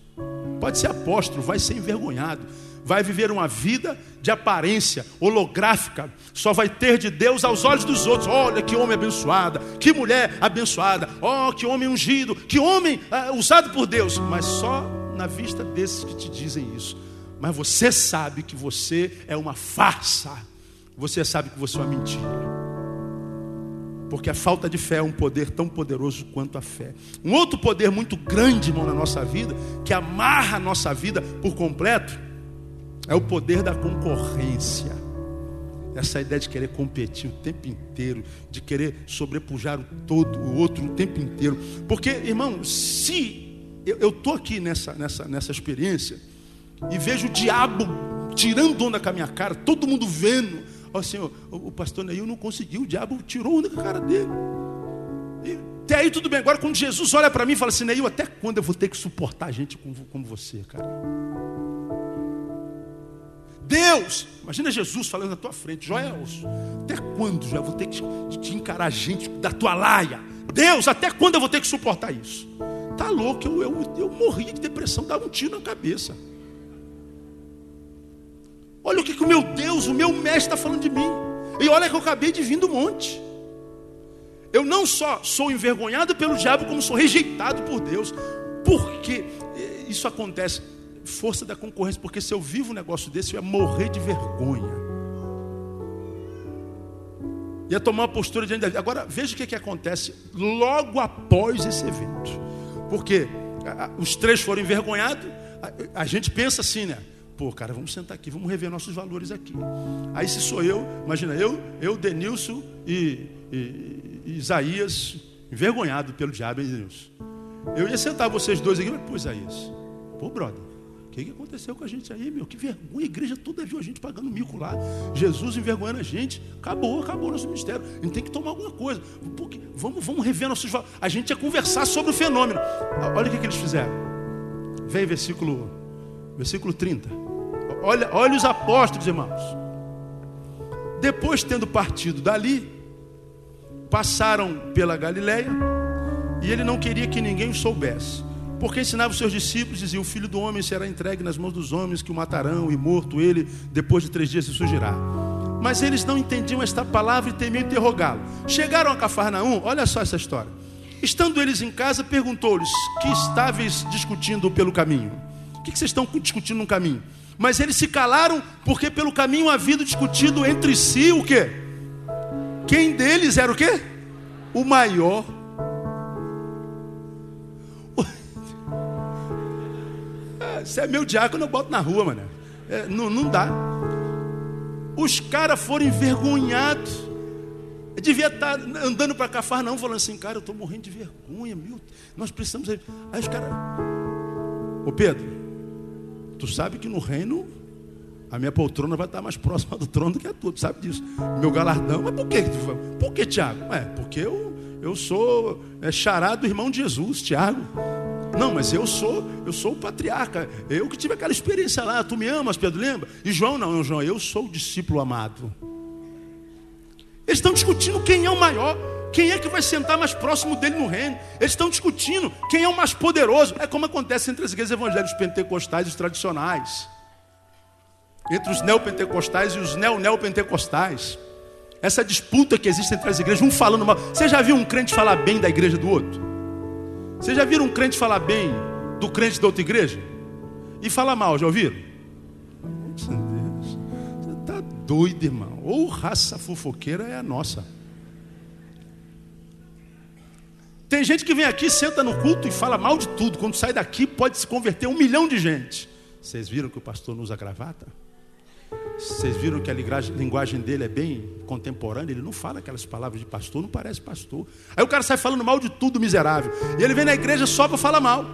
S1: pode ser apóstolo, vai ser envergonhado, vai viver uma vida de aparência holográfica, só vai ter de Deus aos olhos dos outros. Olha que homem abençoada, que mulher abençoada, oh que homem ungido, que homem ah, usado por Deus, mas só na vista desses que te dizem isso. Mas você sabe que você é uma farsa. Você sabe que você é uma mentira. Porque a falta de fé é um poder tão poderoso quanto a fé. Um outro poder muito grande, irmão, na nossa vida, que amarra a nossa vida por completo, é o poder da concorrência. Essa ideia de querer competir o tempo inteiro, de querer sobrepujar o todo, o outro o tempo inteiro. Porque, irmão, se eu estou aqui nessa, nessa, nessa experiência, e vejo o diabo tirando onda com a minha cara, todo mundo vendo. Ó Senhor, o pastor Neil não conseguiu, o diabo tirou onda com a cara dele. E, até aí tudo bem. Agora, quando Jesus olha para mim e fala assim, Neil, até quando eu vou ter que suportar gente como, como você, cara? Deus, imagina Jesus falando na tua frente, Joel, até quando já vou ter que te encarar gente da tua laia? Deus, até quando eu vou ter que suportar isso? Tá louco, eu, eu, eu morri de depressão, dava um tiro na cabeça. Olha o que, que o meu Deus, o meu mestre está falando de mim. E olha que eu acabei de vir do monte. Eu não só sou envergonhado pelo diabo, como sou rejeitado por Deus. Por que isso acontece? Força da concorrência, porque se eu vivo um negócio desse, eu ia morrer de vergonha. Ia tomar uma postura diante da vida. Agora, veja o que, que acontece logo após esse evento. Porque os três foram envergonhados, a, a gente pensa assim, né? Pô, cara, vamos sentar aqui, vamos rever nossos valores aqui. Aí se sou eu, imagina, eu, eu, Denilson e, e, e Isaías, envergonhado pelo diabo, hein, Denilson? Eu ia sentar vocês dois aqui, mas, pô, Isaías, pô, brother, o que, que aconteceu com a gente aí, meu? Que vergonha, a igreja toda viu a gente pagando mico lá. Jesus envergonhando a gente. Acabou, acabou nosso ministério. A gente tem que tomar alguma coisa. Porque, vamos, vamos rever nossos valores. A gente ia conversar sobre o fenômeno. Olha o que, que eles fizeram. Vem versículo, versículo 30. Olha, olha os apóstolos, irmãos. Depois, tendo partido dali, passaram pela Galiléia e ele não queria que ninguém soubesse. Porque ensinava os seus discípulos, dizia: O filho do homem será entregue nas mãos dos homens que o matarão, e morto ele, depois de três dias se surgirá. Mas eles não entendiam esta palavra e temiam interrogá-lo. Chegaram a Cafarnaum, olha só essa história. Estando eles em casa, perguntou-lhes: Que estáveis discutindo pelo caminho? O que vocês estão discutindo no caminho? Mas eles se calaram porque pelo caminho havido discutido entre si o quê? Quem deles era o quê? O maior. [laughs] Você é meu diácono, eu boto na rua, mano. É, não, não dá. Os caras foram envergonhados. Eu devia estar andando para Cafarnaum falando assim, cara, eu estou morrendo de vergonha, meu. Nós precisamos. Aí os caras. Ô Pedro, Tu sabe que no reino a minha poltrona vai estar mais próxima do trono do que a tua, tu sabe disso. Meu galardão, mas por que? Por que, Tiago? É, porque eu, eu sou é, charado irmão de Jesus, Tiago. Não, mas eu sou, eu sou o patriarca. Eu que tive aquela experiência lá. Tu me amas, Pedro, lembra? E João não, João, eu sou o discípulo amado. Eles estão discutindo quem é o maior. Quem é que vai sentar mais próximo dele no reino? Eles estão discutindo quem é o mais poderoso. É como acontece entre as igrejas evangélicas pentecostais e os tradicionais. Entre os neopentecostais e os neo-neopentecostais. Essa disputa que existe entre as igrejas, um falando mal. Você já viu um crente falar bem da igreja do outro? Você já viu um crente falar bem do crente da outra igreja? E falar mal, já ouviram? Você está doido, irmão. Ou raça fofoqueira é a nossa. Tem gente que vem aqui, senta no culto e fala mal de tudo. Quando sai daqui, pode se converter um milhão de gente. Vocês viram que o pastor não usa gravata? Vocês viram que a linguagem dele é bem contemporânea? Ele não fala aquelas palavras de pastor, não parece pastor. Aí o cara sai falando mal de tudo, miserável. E ele vem na igreja só para falar mal.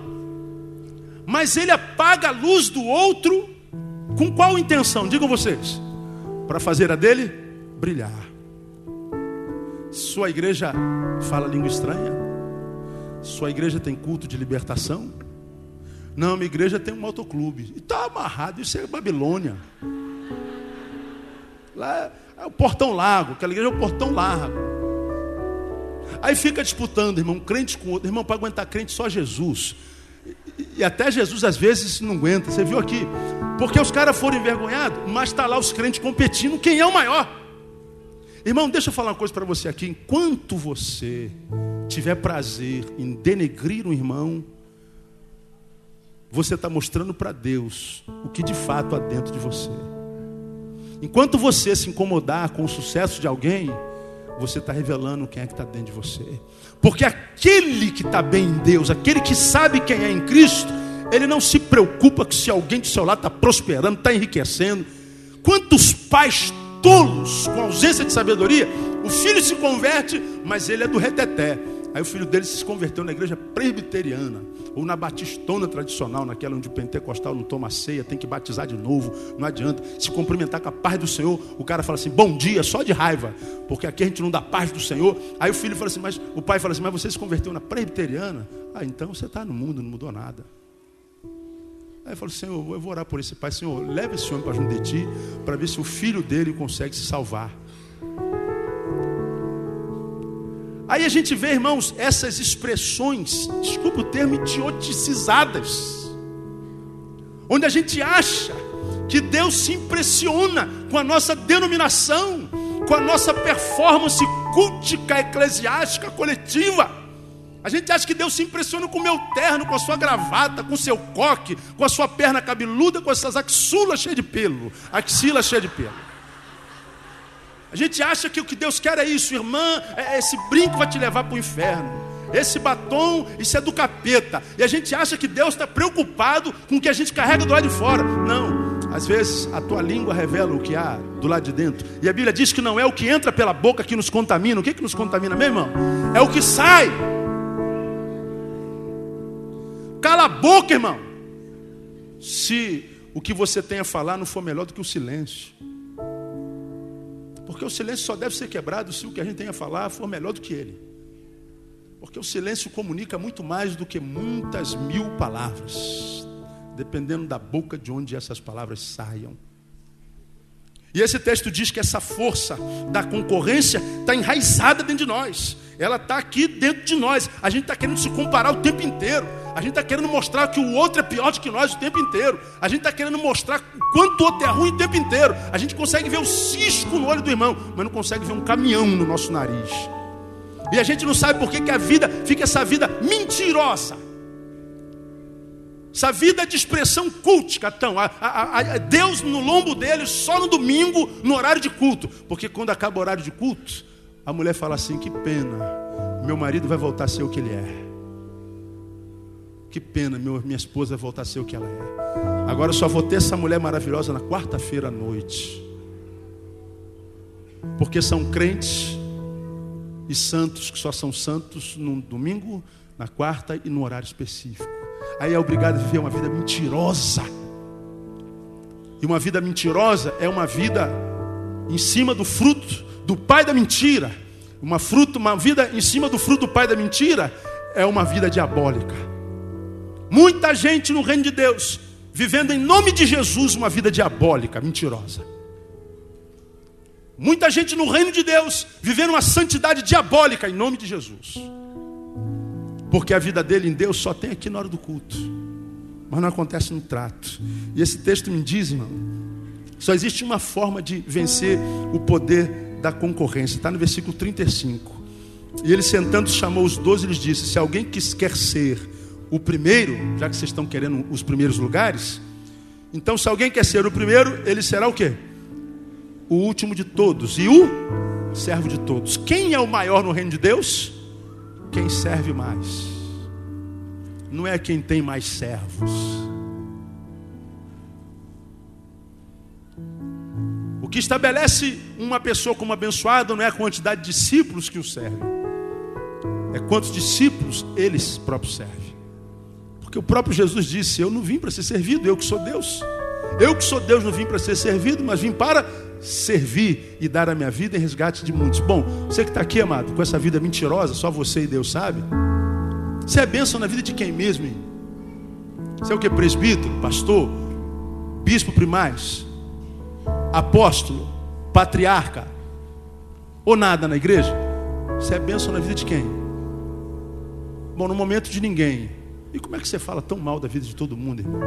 S1: Mas ele apaga a luz do outro com qual intenção? Digam vocês. Para fazer a dele brilhar. Sua igreja fala língua estranha? Sua igreja tem culto de libertação? Não, minha igreja tem um motoclube. Está amarrado, isso é Babilônia. Lá é o portão largo, aquela igreja é o portão largo. Aí fica disputando, irmão, crente com outro. Irmão, para aguentar crente só Jesus. E, e até Jesus às vezes não aguenta. Você viu aqui? Porque os caras foram envergonhados, mas está lá os crentes competindo. Quem é o maior? Irmão, deixa eu falar uma coisa para você aqui. Enquanto você tiver prazer em denegrir um irmão, você está mostrando para Deus o que de fato há dentro de você. Enquanto você se incomodar com o sucesso de alguém, você está revelando quem é que está dentro de você. Porque aquele que está bem em Deus, aquele que sabe quem é em Cristo, ele não se preocupa que se alguém do seu lado está prosperando, está enriquecendo. Quantos pais tolos, com ausência de sabedoria, o filho se converte, mas ele é do reteté. Aí o filho dele se converteu na igreja presbiteriana, ou na batistona tradicional, naquela onde o pentecostal não toma ceia, tem que batizar de novo, não adianta. Se cumprimentar com a paz do Senhor, o cara fala assim, bom dia, só de raiva, porque aqui a gente não dá paz do Senhor. Aí o filho fala assim, mas o pai fala assim, mas você se converteu na presbiteriana? Ah, então você está no mundo, não mudou nada. Aí eu falo, Senhor, eu vou orar por esse pai, Senhor, leve esse homem para junto de ti, para ver se o filho dele consegue se salvar. Aí a gente vê, irmãos, essas expressões, desculpa o termo, idioticizadas, onde a gente acha que Deus se impressiona com a nossa denominação, com a nossa performance cultica, eclesiástica, coletiva. A gente acha que Deus se impressiona com o meu terno, com a sua gravata, com o seu coque, com a sua perna cabeluda, com essas axilas cheias de pelo, axila cheia de pelo. A gente acha que o que Deus quer é isso, irmã, é, esse brinco vai te levar para o inferno. Esse batom, isso é do capeta. E a gente acha que Deus está preocupado com o que a gente carrega do lado de fora. Não. Às vezes a tua língua revela o que há do lado de dentro. E a Bíblia diz que não é o que entra pela boca que nos contamina. O que, que nos contamina, meu irmão? É o que sai. Cala a boca, irmão. Se o que você tem a falar não for melhor do que o silêncio. Porque o silêncio só deve ser quebrado se o que a gente tem a falar for melhor do que ele. Porque o silêncio comunica muito mais do que muitas mil palavras, dependendo da boca de onde essas palavras saiam. E esse texto diz que essa força da concorrência está enraizada dentro de nós. Ela está aqui dentro de nós. A gente está querendo se comparar o tempo inteiro. A gente está querendo mostrar que o outro é pior do que nós o tempo inteiro. A gente está querendo mostrar o quanto o outro é ruim o tempo inteiro. A gente consegue ver o cisco no olho do irmão, mas não consegue ver um caminhão no nosso nariz. E a gente não sabe por que, que a vida fica essa vida mentirosa. Essa vida de expressão cultica, então, a, a, a, Deus no lombo dele só no domingo, no horário de culto. Porque quando acaba o horário de culto, a mulher fala assim: que pena, meu marido vai voltar a ser o que ele é. Que pena, meu, minha esposa voltar a ser o que ela é. Agora eu só vou ter essa mulher maravilhosa na quarta-feira à noite. Porque são crentes e santos que só são santos no domingo, na quarta e no horário específico aí é obrigado a viver uma vida mentirosa. E uma vida mentirosa é uma vida em cima do fruto do pai da mentira. Uma, fruto, uma vida em cima do fruto do pai da mentira é uma vida diabólica. Muita gente no reino de Deus vivendo em nome de Jesus uma vida diabólica, mentirosa. Muita gente no reino de Deus vivendo uma santidade diabólica em nome de Jesus. Porque a vida dele em Deus só tem aqui na hora do culto. Mas não acontece no trato. E esse texto me diz, irmão, só existe uma forma de vencer o poder da concorrência. Está no versículo 35. E ele sentando chamou os doze e lhes disse: Se alguém quer ser o primeiro, já que vocês estão querendo os primeiros lugares, então se alguém quer ser o primeiro, ele será o quê? O último de todos e o servo de todos. Quem é o maior no reino de Deus? quem serve mais, não é quem tem mais servos. que estabelece uma pessoa como abençoada não é a quantidade de discípulos que o servem, é quantos discípulos eles próprios servem. Porque o próprio Jesus disse: Eu não vim para ser servido, eu que sou Deus. Eu que sou Deus não vim para ser servido, mas vim para servir e dar a minha vida em resgate de muitos. Bom, você que está aqui, amado, com essa vida mentirosa, só você e Deus sabe. Você é bênção na vida de quem mesmo? Hein? Você é o que? Presbítero, pastor, bispo primaz, apóstolo, patriarca, ou nada na igreja? Você é bênção na vida de quem? Bom, no momento de ninguém. E como é que você fala tão mal da vida de todo mundo, irmão?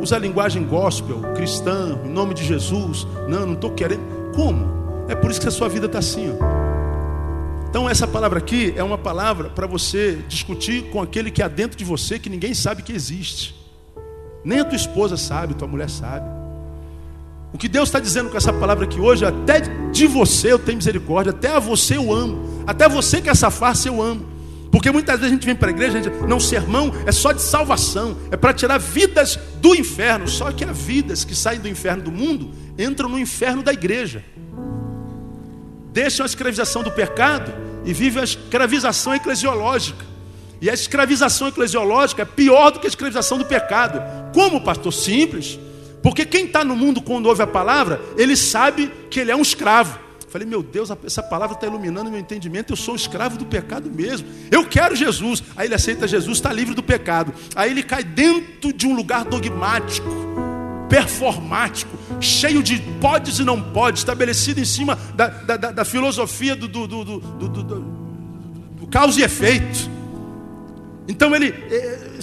S1: Usa a linguagem gospel, cristã, em nome de Jesus. Não, não estou querendo. Como? É por isso que a sua vida está assim. Ó. Então, essa palavra aqui é uma palavra para você discutir com aquele que há dentro de você que ninguém sabe que existe. Nem a tua esposa sabe, tua mulher sabe. O que Deus está dizendo com essa palavra aqui hoje, até de você eu tenho misericórdia, até a você eu amo, até você que é essa face eu amo. Porque muitas vezes a gente vem para a igreja, a gente, não, sermão é só de salvação, é para tirar vidas do inferno. Só que há vidas que saem do inferno do mundo, entram no inferno da igreja. Deixam a escravização do pecado e vivem a escravização eclesiológica. E a escravização eclesiológica é pior do que a escravização do pecado. Como, pastor? Simples. Porque quem está no mundo quando ouve a palavra, ele sabe que ele é um escravo. Falei, meu Deus, essa palavra está iluminando meu entendimento. Eu sou escravo do pecado mesmo. Eu quero Jesus. Aí ele aceita Jesus, está livre do pecado. Aí ele cai dentro de um lugar dogmático, performático, cheio de podes e não podes, estabelecido em cima da, da, da, da filosofia do, do, do, do, do, do causa e efeito. Então ele é,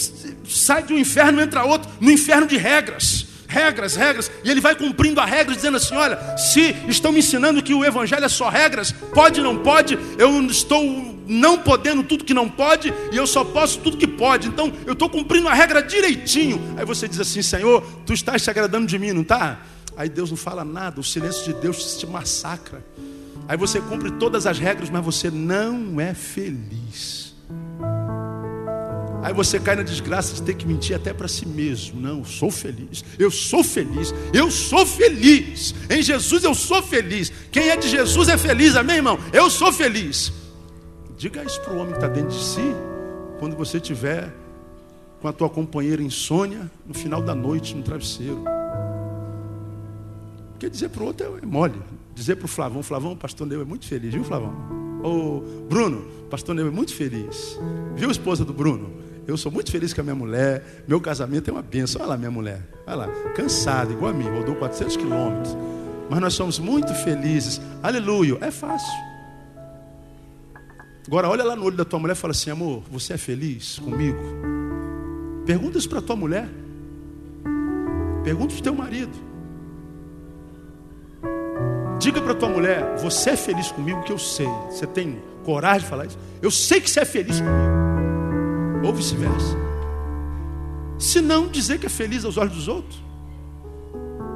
S1: sai de um inferno, entra outro, no inferno de regras regras, regras, e ele vai cumprindo a regra, dizendo assim: olha, se estão me ensinando que o evangelho é só regras, pode, não pode, eu estou não podendo tudo que não pode, e eu só posso tudo que pode, então eu estou cumprindo a regra direitinho. Aí você diz assim: Senhor, tu estás te agradando de mim, não está? Aí Deus não fala nada, o silêncio de Deus te massacra. Aí você cumpre todas as regras, mas você não é feliz. Aí você cai na desgraça de ter que mentir até para si mesmo. Não, eu sou feliz. Eu sou feliz. Eu sou feliz. Em Jesus eu sou feliz. Quem é de Jesus é feliz, amém, irmão? Eu sou feliz. Diga isso para o homem que está dentro de si, quando você estiver com a tua companheira insônia no final da noite no travesseiro. Porque dizer para o outro é mole. Dizer para o Flavão, Flavão, pastor Neu é muito feliz, viu, Flavão? Ô, Bruno, pastor Neu é muito feliz. Viu, esposa do Bruno? Eu sou muito feliz com a minha mulher. Meu casamento é uma benção. Olha lá, minha mulher. Olha lá, cansada, igual a mim. Rodou 400 quilômetros. Mas nós somos muito felizes. Aleluia. É fácil. Agora, olha lá no olho da tua mulher e fala assim: amor, você é feliz comigo? Pergunta isso para tua mulher. Pergunta para o teu marido. Diga para tua mulher: você é feliz comigo? Que eu sei. Você tem coragem de falar isso? Eu sei que você é feliz comigo ou vice-versa. Se não dizer que é feliz aos olhos dos outros.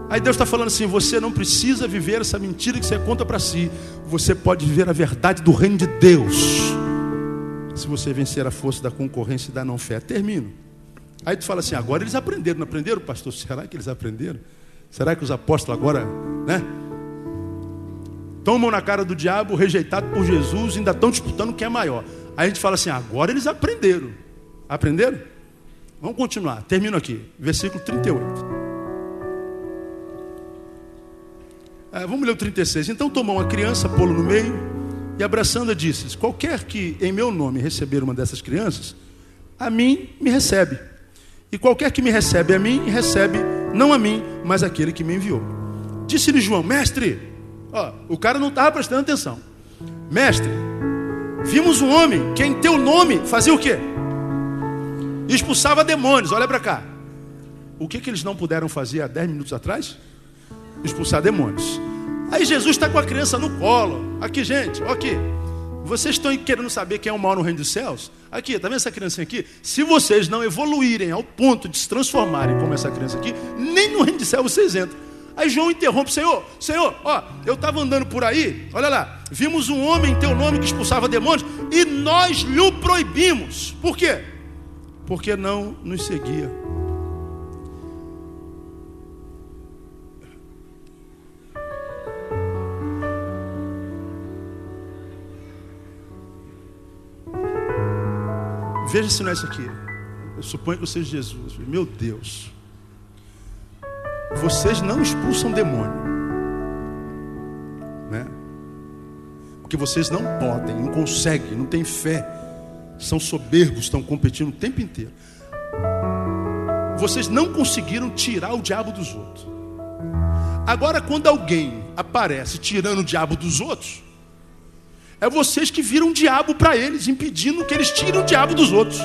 S1: Aí Deus está falando assim: você não precisa viver essa mentira que você conta para si. Você pode viver a verdade do reino de Deus. Se você vencer a força da concorrência e da não fé. Termino. Aí tu fala assim: agora eles aprenderam, não aprenderam, pastor? Será que eles aprenderam? Será que os apóstolos agora, né? Tomam na cara do diabo, rejeitado por Jesus, ainda estão disputando quem é maior. Aí a gente fala assim: agora eles aprenderam. Aprenderam? Vamos continuar. Termino aqui. Versículo 38. É, vamos ler o 36. Então tomou uma criança, pô-lo no meio e abraçando-a disse: Qualquer que em meu nome receber uma dessas crianças, a mim me recebe. E qualquer que me recebe a mim, recebe não a mim, mas aquele que me enviou. Disse-lhe João: Mestre, ó, o cara não estava prestando atenção. Mestre, vimos um homem que em teu nome fazia o quê? Expulsava demônios. Olha para cá. O que, que eles não puderam fazer há 10 minutos atrás? Expulsar demônios. Aí Jesus está com a criança no colo. Aqui, gente, aqui. Vocês estão querendo saber quem é o mal no reino dos céus? Aqui, tá vendo essa criança aqui? Se vocês não evoluírem ao ponto de se transformarem como essa criança aqui, nem no reino dos céus vocês entram. Aí João interrompe, Senhor, Senhor, ó, eu estava andando por aí, olha lá, vimos um homem em teu nome que expulsava demônios e nós lhe proibimos. Por quê? porque não nos seguia. Veja se não é isso aqui. Eu suponho que seja Jesus. Meu Deus. Vocês não expulsam demônio. Né? Porque vocês não podem, não conseguem, não têm fé são soberbos, estão competindo o tempo inteiro. Vocês não conseguiram tirar o diabo dos outros. Agora, quando alguém aparece tirando o diabo dos outros, é vocês que viram o diabo para eles, impedindo que eles tirem o diabo dos outros.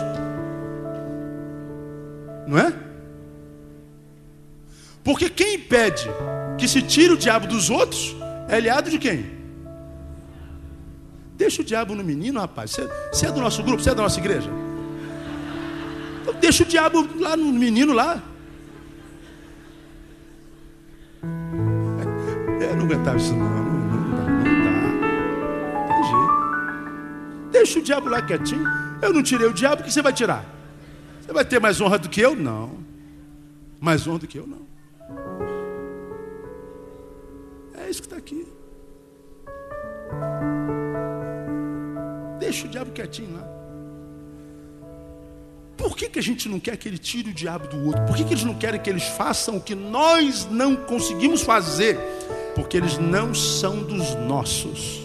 S1: Não é? Porque quem impede que se tire o diabo dos outros é aliado de quem? Deixa o diabo no menino, rapaz. Você, é do nosso grupo, você é da nossa igreja? Então deixa o diabo lá no menino lá. É, eu não aguentava isso não. Não, não dá, não dá. Tem jeito. Deixa o diabo lá quietinho. Eu não tirei o diabo, o que você vai tirar? Você vai ter mais honra do que eu? Não. Mais honra do que eu? Não. É isso que está aqui. Deixa o diabo quietinho lá. Por que, que a gente não quer que ele tire o diabo do outro? Por que, que eles não querem que eles façam o que nós não conseguimos fazer? Porque eles não são dos nossos.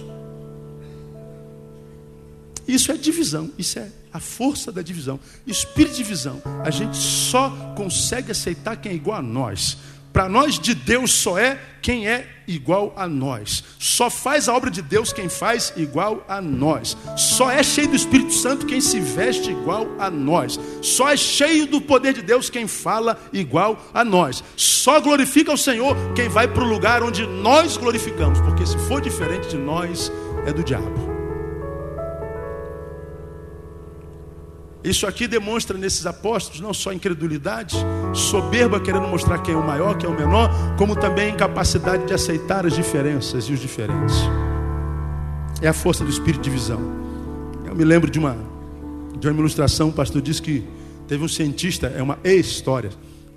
S1: Isso é divisão, isso é a força da divisão. Espírito de divisão. A gente só consegue aceitar quem é igual a nós. Para nós, de Deus só é quem é igual a nós. Só faz a obra de Deus quem faz igual a nós. Só é cheio do Espírito Santo quem se veste igual a nós. Só é cheio do poder de Deus quem fala igual a nós. Só glorifica o Senhor quem vai para o lugar onde nós glorificamos. Porque se for diferente de nós, é do diabo. Isso aqui demonstra nesses apóstolos não só incredulidade, soberba querendo mostrar quem é o maior, quem é o menor, como também incapacidade de aceitar as diferenças e os diferentes. É a força do espírito de divisão. Eu me lembro de uma, de uma ilustração, o pastor disse que teve um cientista, é uma história.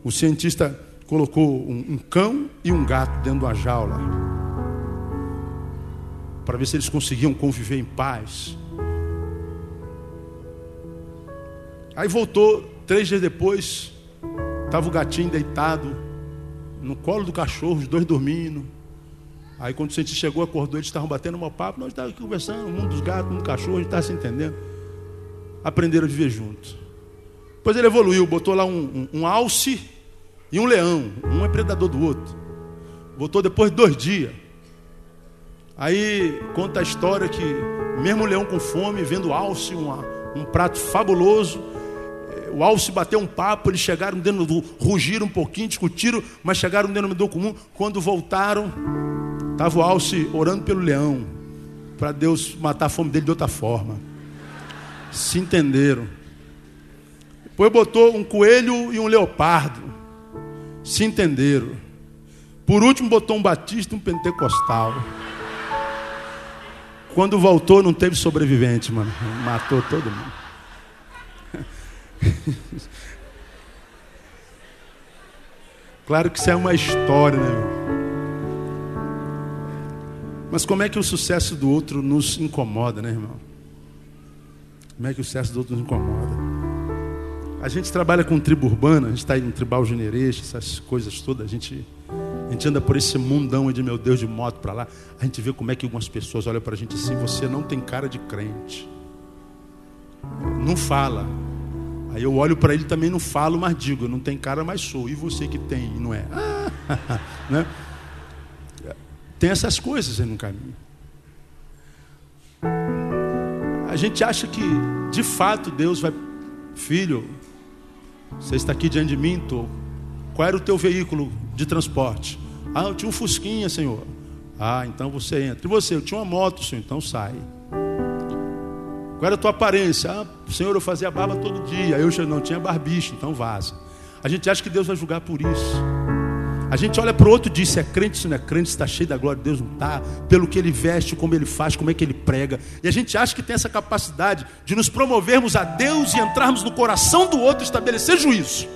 S1: O cientista colocou um, um cão e um gato dentro de uma jaula para ver se eles conseguiam conviver em paz. Aí voltou, três dias depois, estava o gatinho deitado no colo do cachorro, os dois dormindo. Aí quando o cientista chegou, acordou, eles estavam batendo um papo, nós estávamos conversando, o mundo dos gatos, o mundo dos cachorros, a gente estava se entendendo. Aprenderam a viver juntos. Depois ele evoluiu, botou lá um, um, um alce e um leão, um é predador do outro. Botou depois de dois dias. Aí conta a história que, mesmo o leão com fome, vendo alce, uma, um prato fabuloso, o Alce bateu um papo, eles chegaram dentro do. rugiram um pouquinho, discutiram, mas chegaram dentro do comum. Quando voltaram, estava o Alce orando pelo leão, para Deus matar a fome dele de outra forma. Se entenderam. Depois botou um coelho e um leopardo. Se entenderam. Por último, botou um batista e um pentecostal. Quando voltou, não teve sobrevivente, mano. Matou todo mundo. [laughs] claro que isso é uma história, né? Mas como é que o sucesso do outro nos incomoda, né, irmão? Como é que o sucesso do outro nos incomoda? A gente trabalha com tribo urbana, a gente está no tribal genereste, essas coisas todas, a gente, a gente anda por esse mundão de meu Deus de moto para lá, a gente vê como é que algumas pessoas olham para a gente assim, você não tem cara de crente. Não fala, Aí eu olho para ele também não falo, mas digo, não tem cara, mas sou. E você que tem, não é? [laughs] né? Tem essas coisas aí no caminho. A gente acha que, de fato, Deus vai. Filho, você está aqui diante de mim, tô. Qual era o teu veículo de transporte? Ah, eu tinha um Fusquinha, Senhor. Ah, então você entra. E você? Eu tinha uma moto, Senhor. Então sai. Qual era a tua aparência? Ah, Senhor, eu fazia barba todo dia. Eu já não tinha barbicho, então vaza. A gente acha que Deus vai julgar por isso. A gente olha para o outro e diz: se é crente, se não é crente, se está cheio da glória de Deus, não está. Pelo que ele veste, como ele faz, como é que ele prega. E a gente acha que tem essa capacidade de nos promovermos a Deus e entrarmos no coração do outro e estabelecer juízo.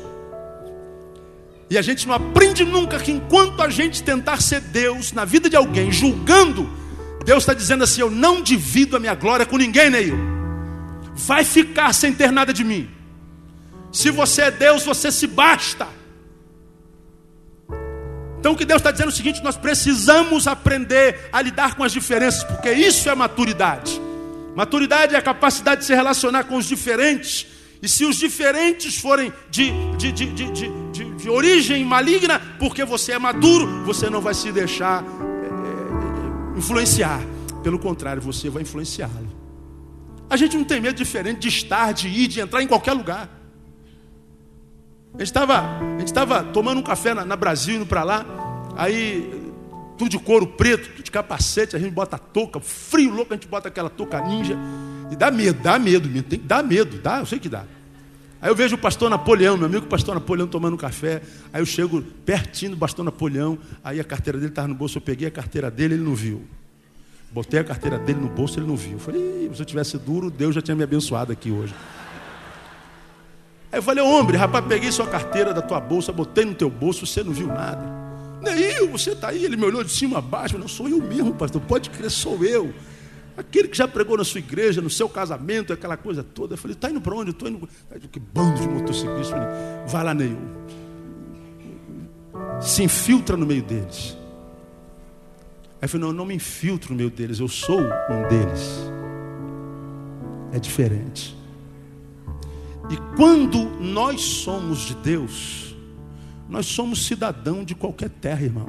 S1: E a gente não aprende nunca que enquanto a gente tentar ser Deus na vida de alguém, julgando, Deus está dizendo assim: eu não divido a minha glória com ninguém, Neil. vai ficar sem ter nada de mim. Se você é Deus, você se basta. Então o que Deus está dizendo é o seguinte: nós precisamos aprender a lidar com as diferenças, porque isso é maturidade. Maturidade é a capacidade de se relacionar com os diferentes. E se os diferentes forem de, de, de, de, origem maligna, porque você é maduro, você não vai se deixar influenciar. Pelo contrário, você vai influenciá-lo. A gente não tem medo diferente de estar, de ir, de entrar em qualquer lugar. A gente estava tomando um café na, na Brasil, indo para lá, aí tudo de couro preto, tudo de capacete, a gente bota a touca, frio louco, a gente bota aquela touca ninja. E dá medo, dá medo, tem que dar medo, dá, eu sei que dá. Aí eu vejo o pastor Napoleão, meu amigo pastor Napoleão tomando café. Aí eu chego pertinho do pastor Napoleão, aí a carteira dele estava no bolso, eu peguei a carteira dele, ele não viu. Botei a carteira dele no bolso, ele não viu. Eu falei, se eu tivesse duro, Deus já tinha me abençoado aqui hoje. Aí eu falei, homem, rapaz, peguei sua carteira da tua bolsa, botei no teu bolso, você não viu nada. Neil, você está aí? Ele me olhou de cima a baixo. Não, sou eu mesmo, pastor. Pode crer, sou eu. Aquele que já pregou na sua igreja, no seu casamento, aquela coisa toda. Eu falei, está indo para onde? Eu estou indo. Que bando de motociclistas. vai lá, Neil. Se infiltra no meio deles. Aí eu falei, não, eu não me infiltro no meio deles, eu sou um deles. É diferente. E quando nós somos de Deus, nós somos cidadão de qualquer terra, irmão.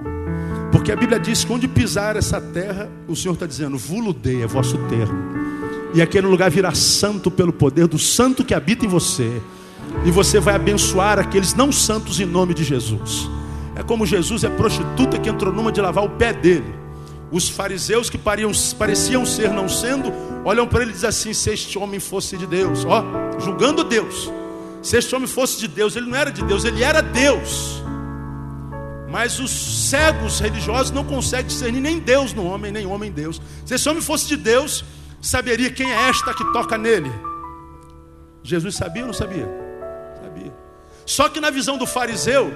S1: Porque a Bíblia diz que onde pisar essa terra, o Senhor está dizendo, vuludei é vosso termo. E aquele lugar virá santo pelo poder do santo que habita em você. E você vai abençoar aqueles não santos em nome de Jesus. É como Jesus é prostituta que entrou numa de lavar o pé dele. Os fariseus que pareciam ser não sendo, olham para ele e dizem assim: se este homem fosse de Deus, ó, julgando Deus. Se este homem fosse de Deus, ele não era de Deus, ele era Deus. Mas os cegos religiosos não conseguem discernir nem Deus no homem, nem homem em Deus. Se esse homem fosse de Deus, saberia quem é esta que toca nele. Jesus sabia ou não sabia? Sabia. Só que na visão do fariseu,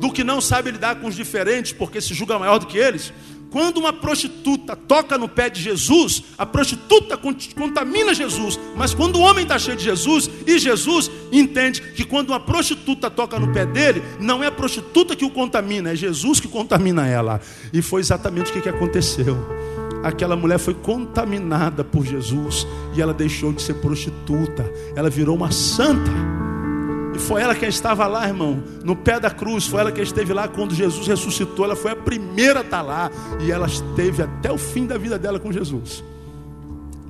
S1: do que não sabe lidar com os diferentes, porque se julga maior do que eles, quando uma prostituta toca no pé de Jesus, a prostituta contamina Jesus. Mas quando o homem está cheio de Jesus, e Jesus entende que quando uma prostituta toca no pé dele, não é a prostituta que o contamina, é Jesus que contamina ela. E foi exatamente o que aconteceu. Aquela mulher foi contaminada por Jesus e ela deixou de ser prostituta, ela virou uma santa. E foi ela quem estava lá, irmão, no pé da cruz. Foi ela quem esteve lá quando Jesus ressuscitou. Ela foi a primeira a estar lá. E ela esteve até o fim da vida dela com Jesus.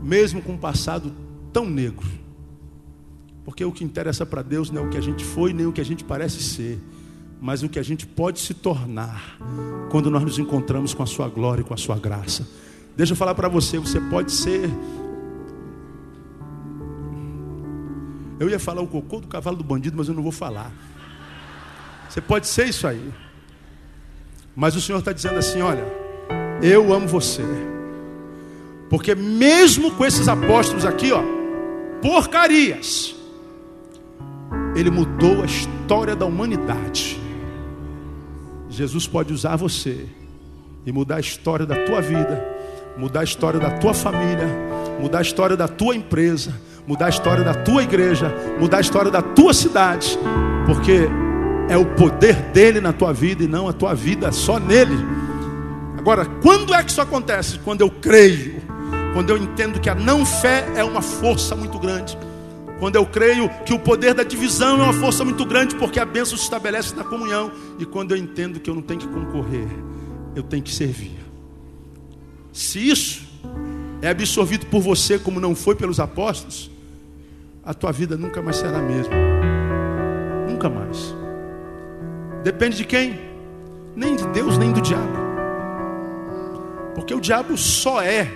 S1: Mesmo com um passado tão negro. Porque o que interessa para Deus não é o que a gente foi, nem o que a gente parece ser. Mas o que a gente pode se tornar quando nós nos encontramos com a Sua glória e com a Sua graça. Deixa eu falar para você: você pode ser Eu ia falar o cocô do cavalo do bandido, mas eu não vou falar. Você pode ser isso aí. Mas o Senhor está dizendo assim: olha, eu amo você. Porque mesmo com esses apóstolos aqui, ó, porcarias, ele mudou a história da humanidade. Jesus pode usar você e mudar a história da tua vida, mudar a história da tua família, mudar a história da tua empresa, mudar a história da tua igreja, mudar a história da tua cidade, porque é o poder dele na tua vida e não a tua vida só nele. Agora, quando é que isso acontece? Quando eu creio, quando eu entendo que a não fé é uma força muito grande. Quando eu creio que o poder da divisão é uma força muito grande, porque a bênção se estabelece na comunhão. E quando eu entendo que eu não tenho que concorrer, eu tenho que servir. Se isso é absorvido por você como não foi pelos apóstolos, a tua vida nunca mais será a mesma. Nunca mais. Depende de quem? Nem de Deus, nem do diabo. Porque o diabo só é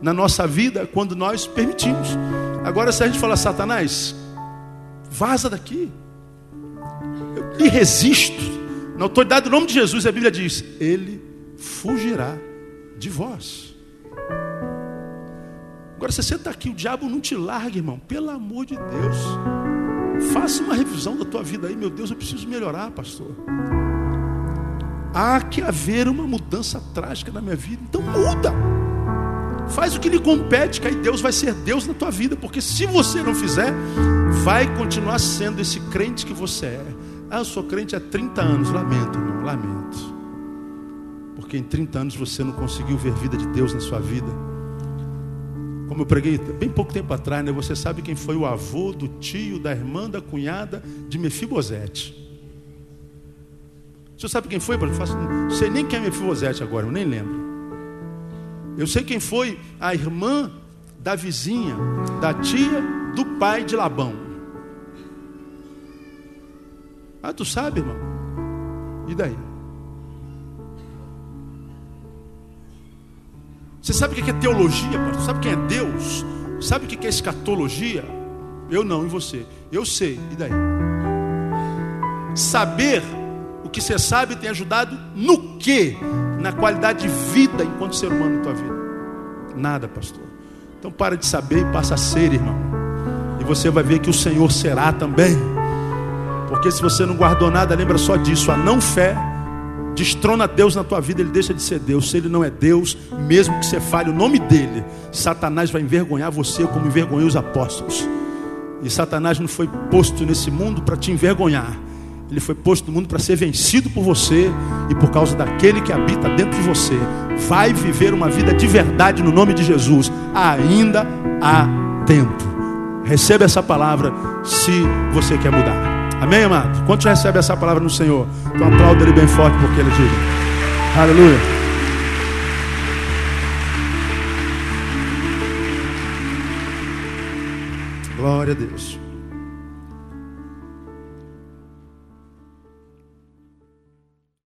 S1: na nossa vida quando nós permitimos. Agora, se a gente falar, Satanás, vaza daqui. Eu lhe resisto. Na autoridade do nome de Jesus, a Bíblia diz: Ele fugirá de vós. Agora, você está aqui, o diabo não te larga, irmão. Pelo amor de Deus. Faça uma revisão da tua vida aí, meu Deus, eu preciso melhorar, pastor. Há que haver uma mudança trágica na minha vida. Então muda. Faz o que lhe compete, que aí Deus vai ser Deus na tua vida, porque se você não fizer, vai continuar sendo esse crente que você é. Ah, eu sou crente há 30 anos, lamento, irmão, lamento. Porque em 30 anos você não conseguiu ver vida de Deus na sua vida. Como eu preguei bem pouco tempo atrás, né? Você sabe quem foi o avô do tio, da irmã, da cunhada de Mefibosete. Você sabe quem foi? Eu faço, não sei nem quem é Mefibosete agora, eu nem lembro. Eu sei quem foi a irmã da vizinha, da tia do pai de Labão. Ah, tu sabe, irmão? E daí? Você sabe o que é teologia, pastor? Sabe quem é Deus? Sabe o que é escatologia? Eu não, e você? Eu sei, e daí? Saber o que você sabe tem ajudado no que? Na qualidade de vida enquanto ser humano na tua vida. Nada, pastor. Então para de saber e passa a ser, irmão. E você vai ver que o Senhor será também. Porque se você não guardou nada, lembra só disso. A não fé destrona Deus na tua vida, ele deixa de ser Deus. Se ele não é Deus, mesmo que você fale o nome dele, Satanás vai envergonhar você como envergonhou os apóstolos. E Satanás não foi posto nesse mundo para te envergonhar. Ele foi posto no mundo para ser vencido por você e por causa daquele que habita dentro de você. Vai viver uma vida de verdade no nome de Jesus. Ainda há tempo. Receba essa palavra se você quer mudar. Amém, amado? Quantos recebe essa palavra no Senhor? Então aplauda ele bem forte porque ele diz. Aleluia. Glória a Deus.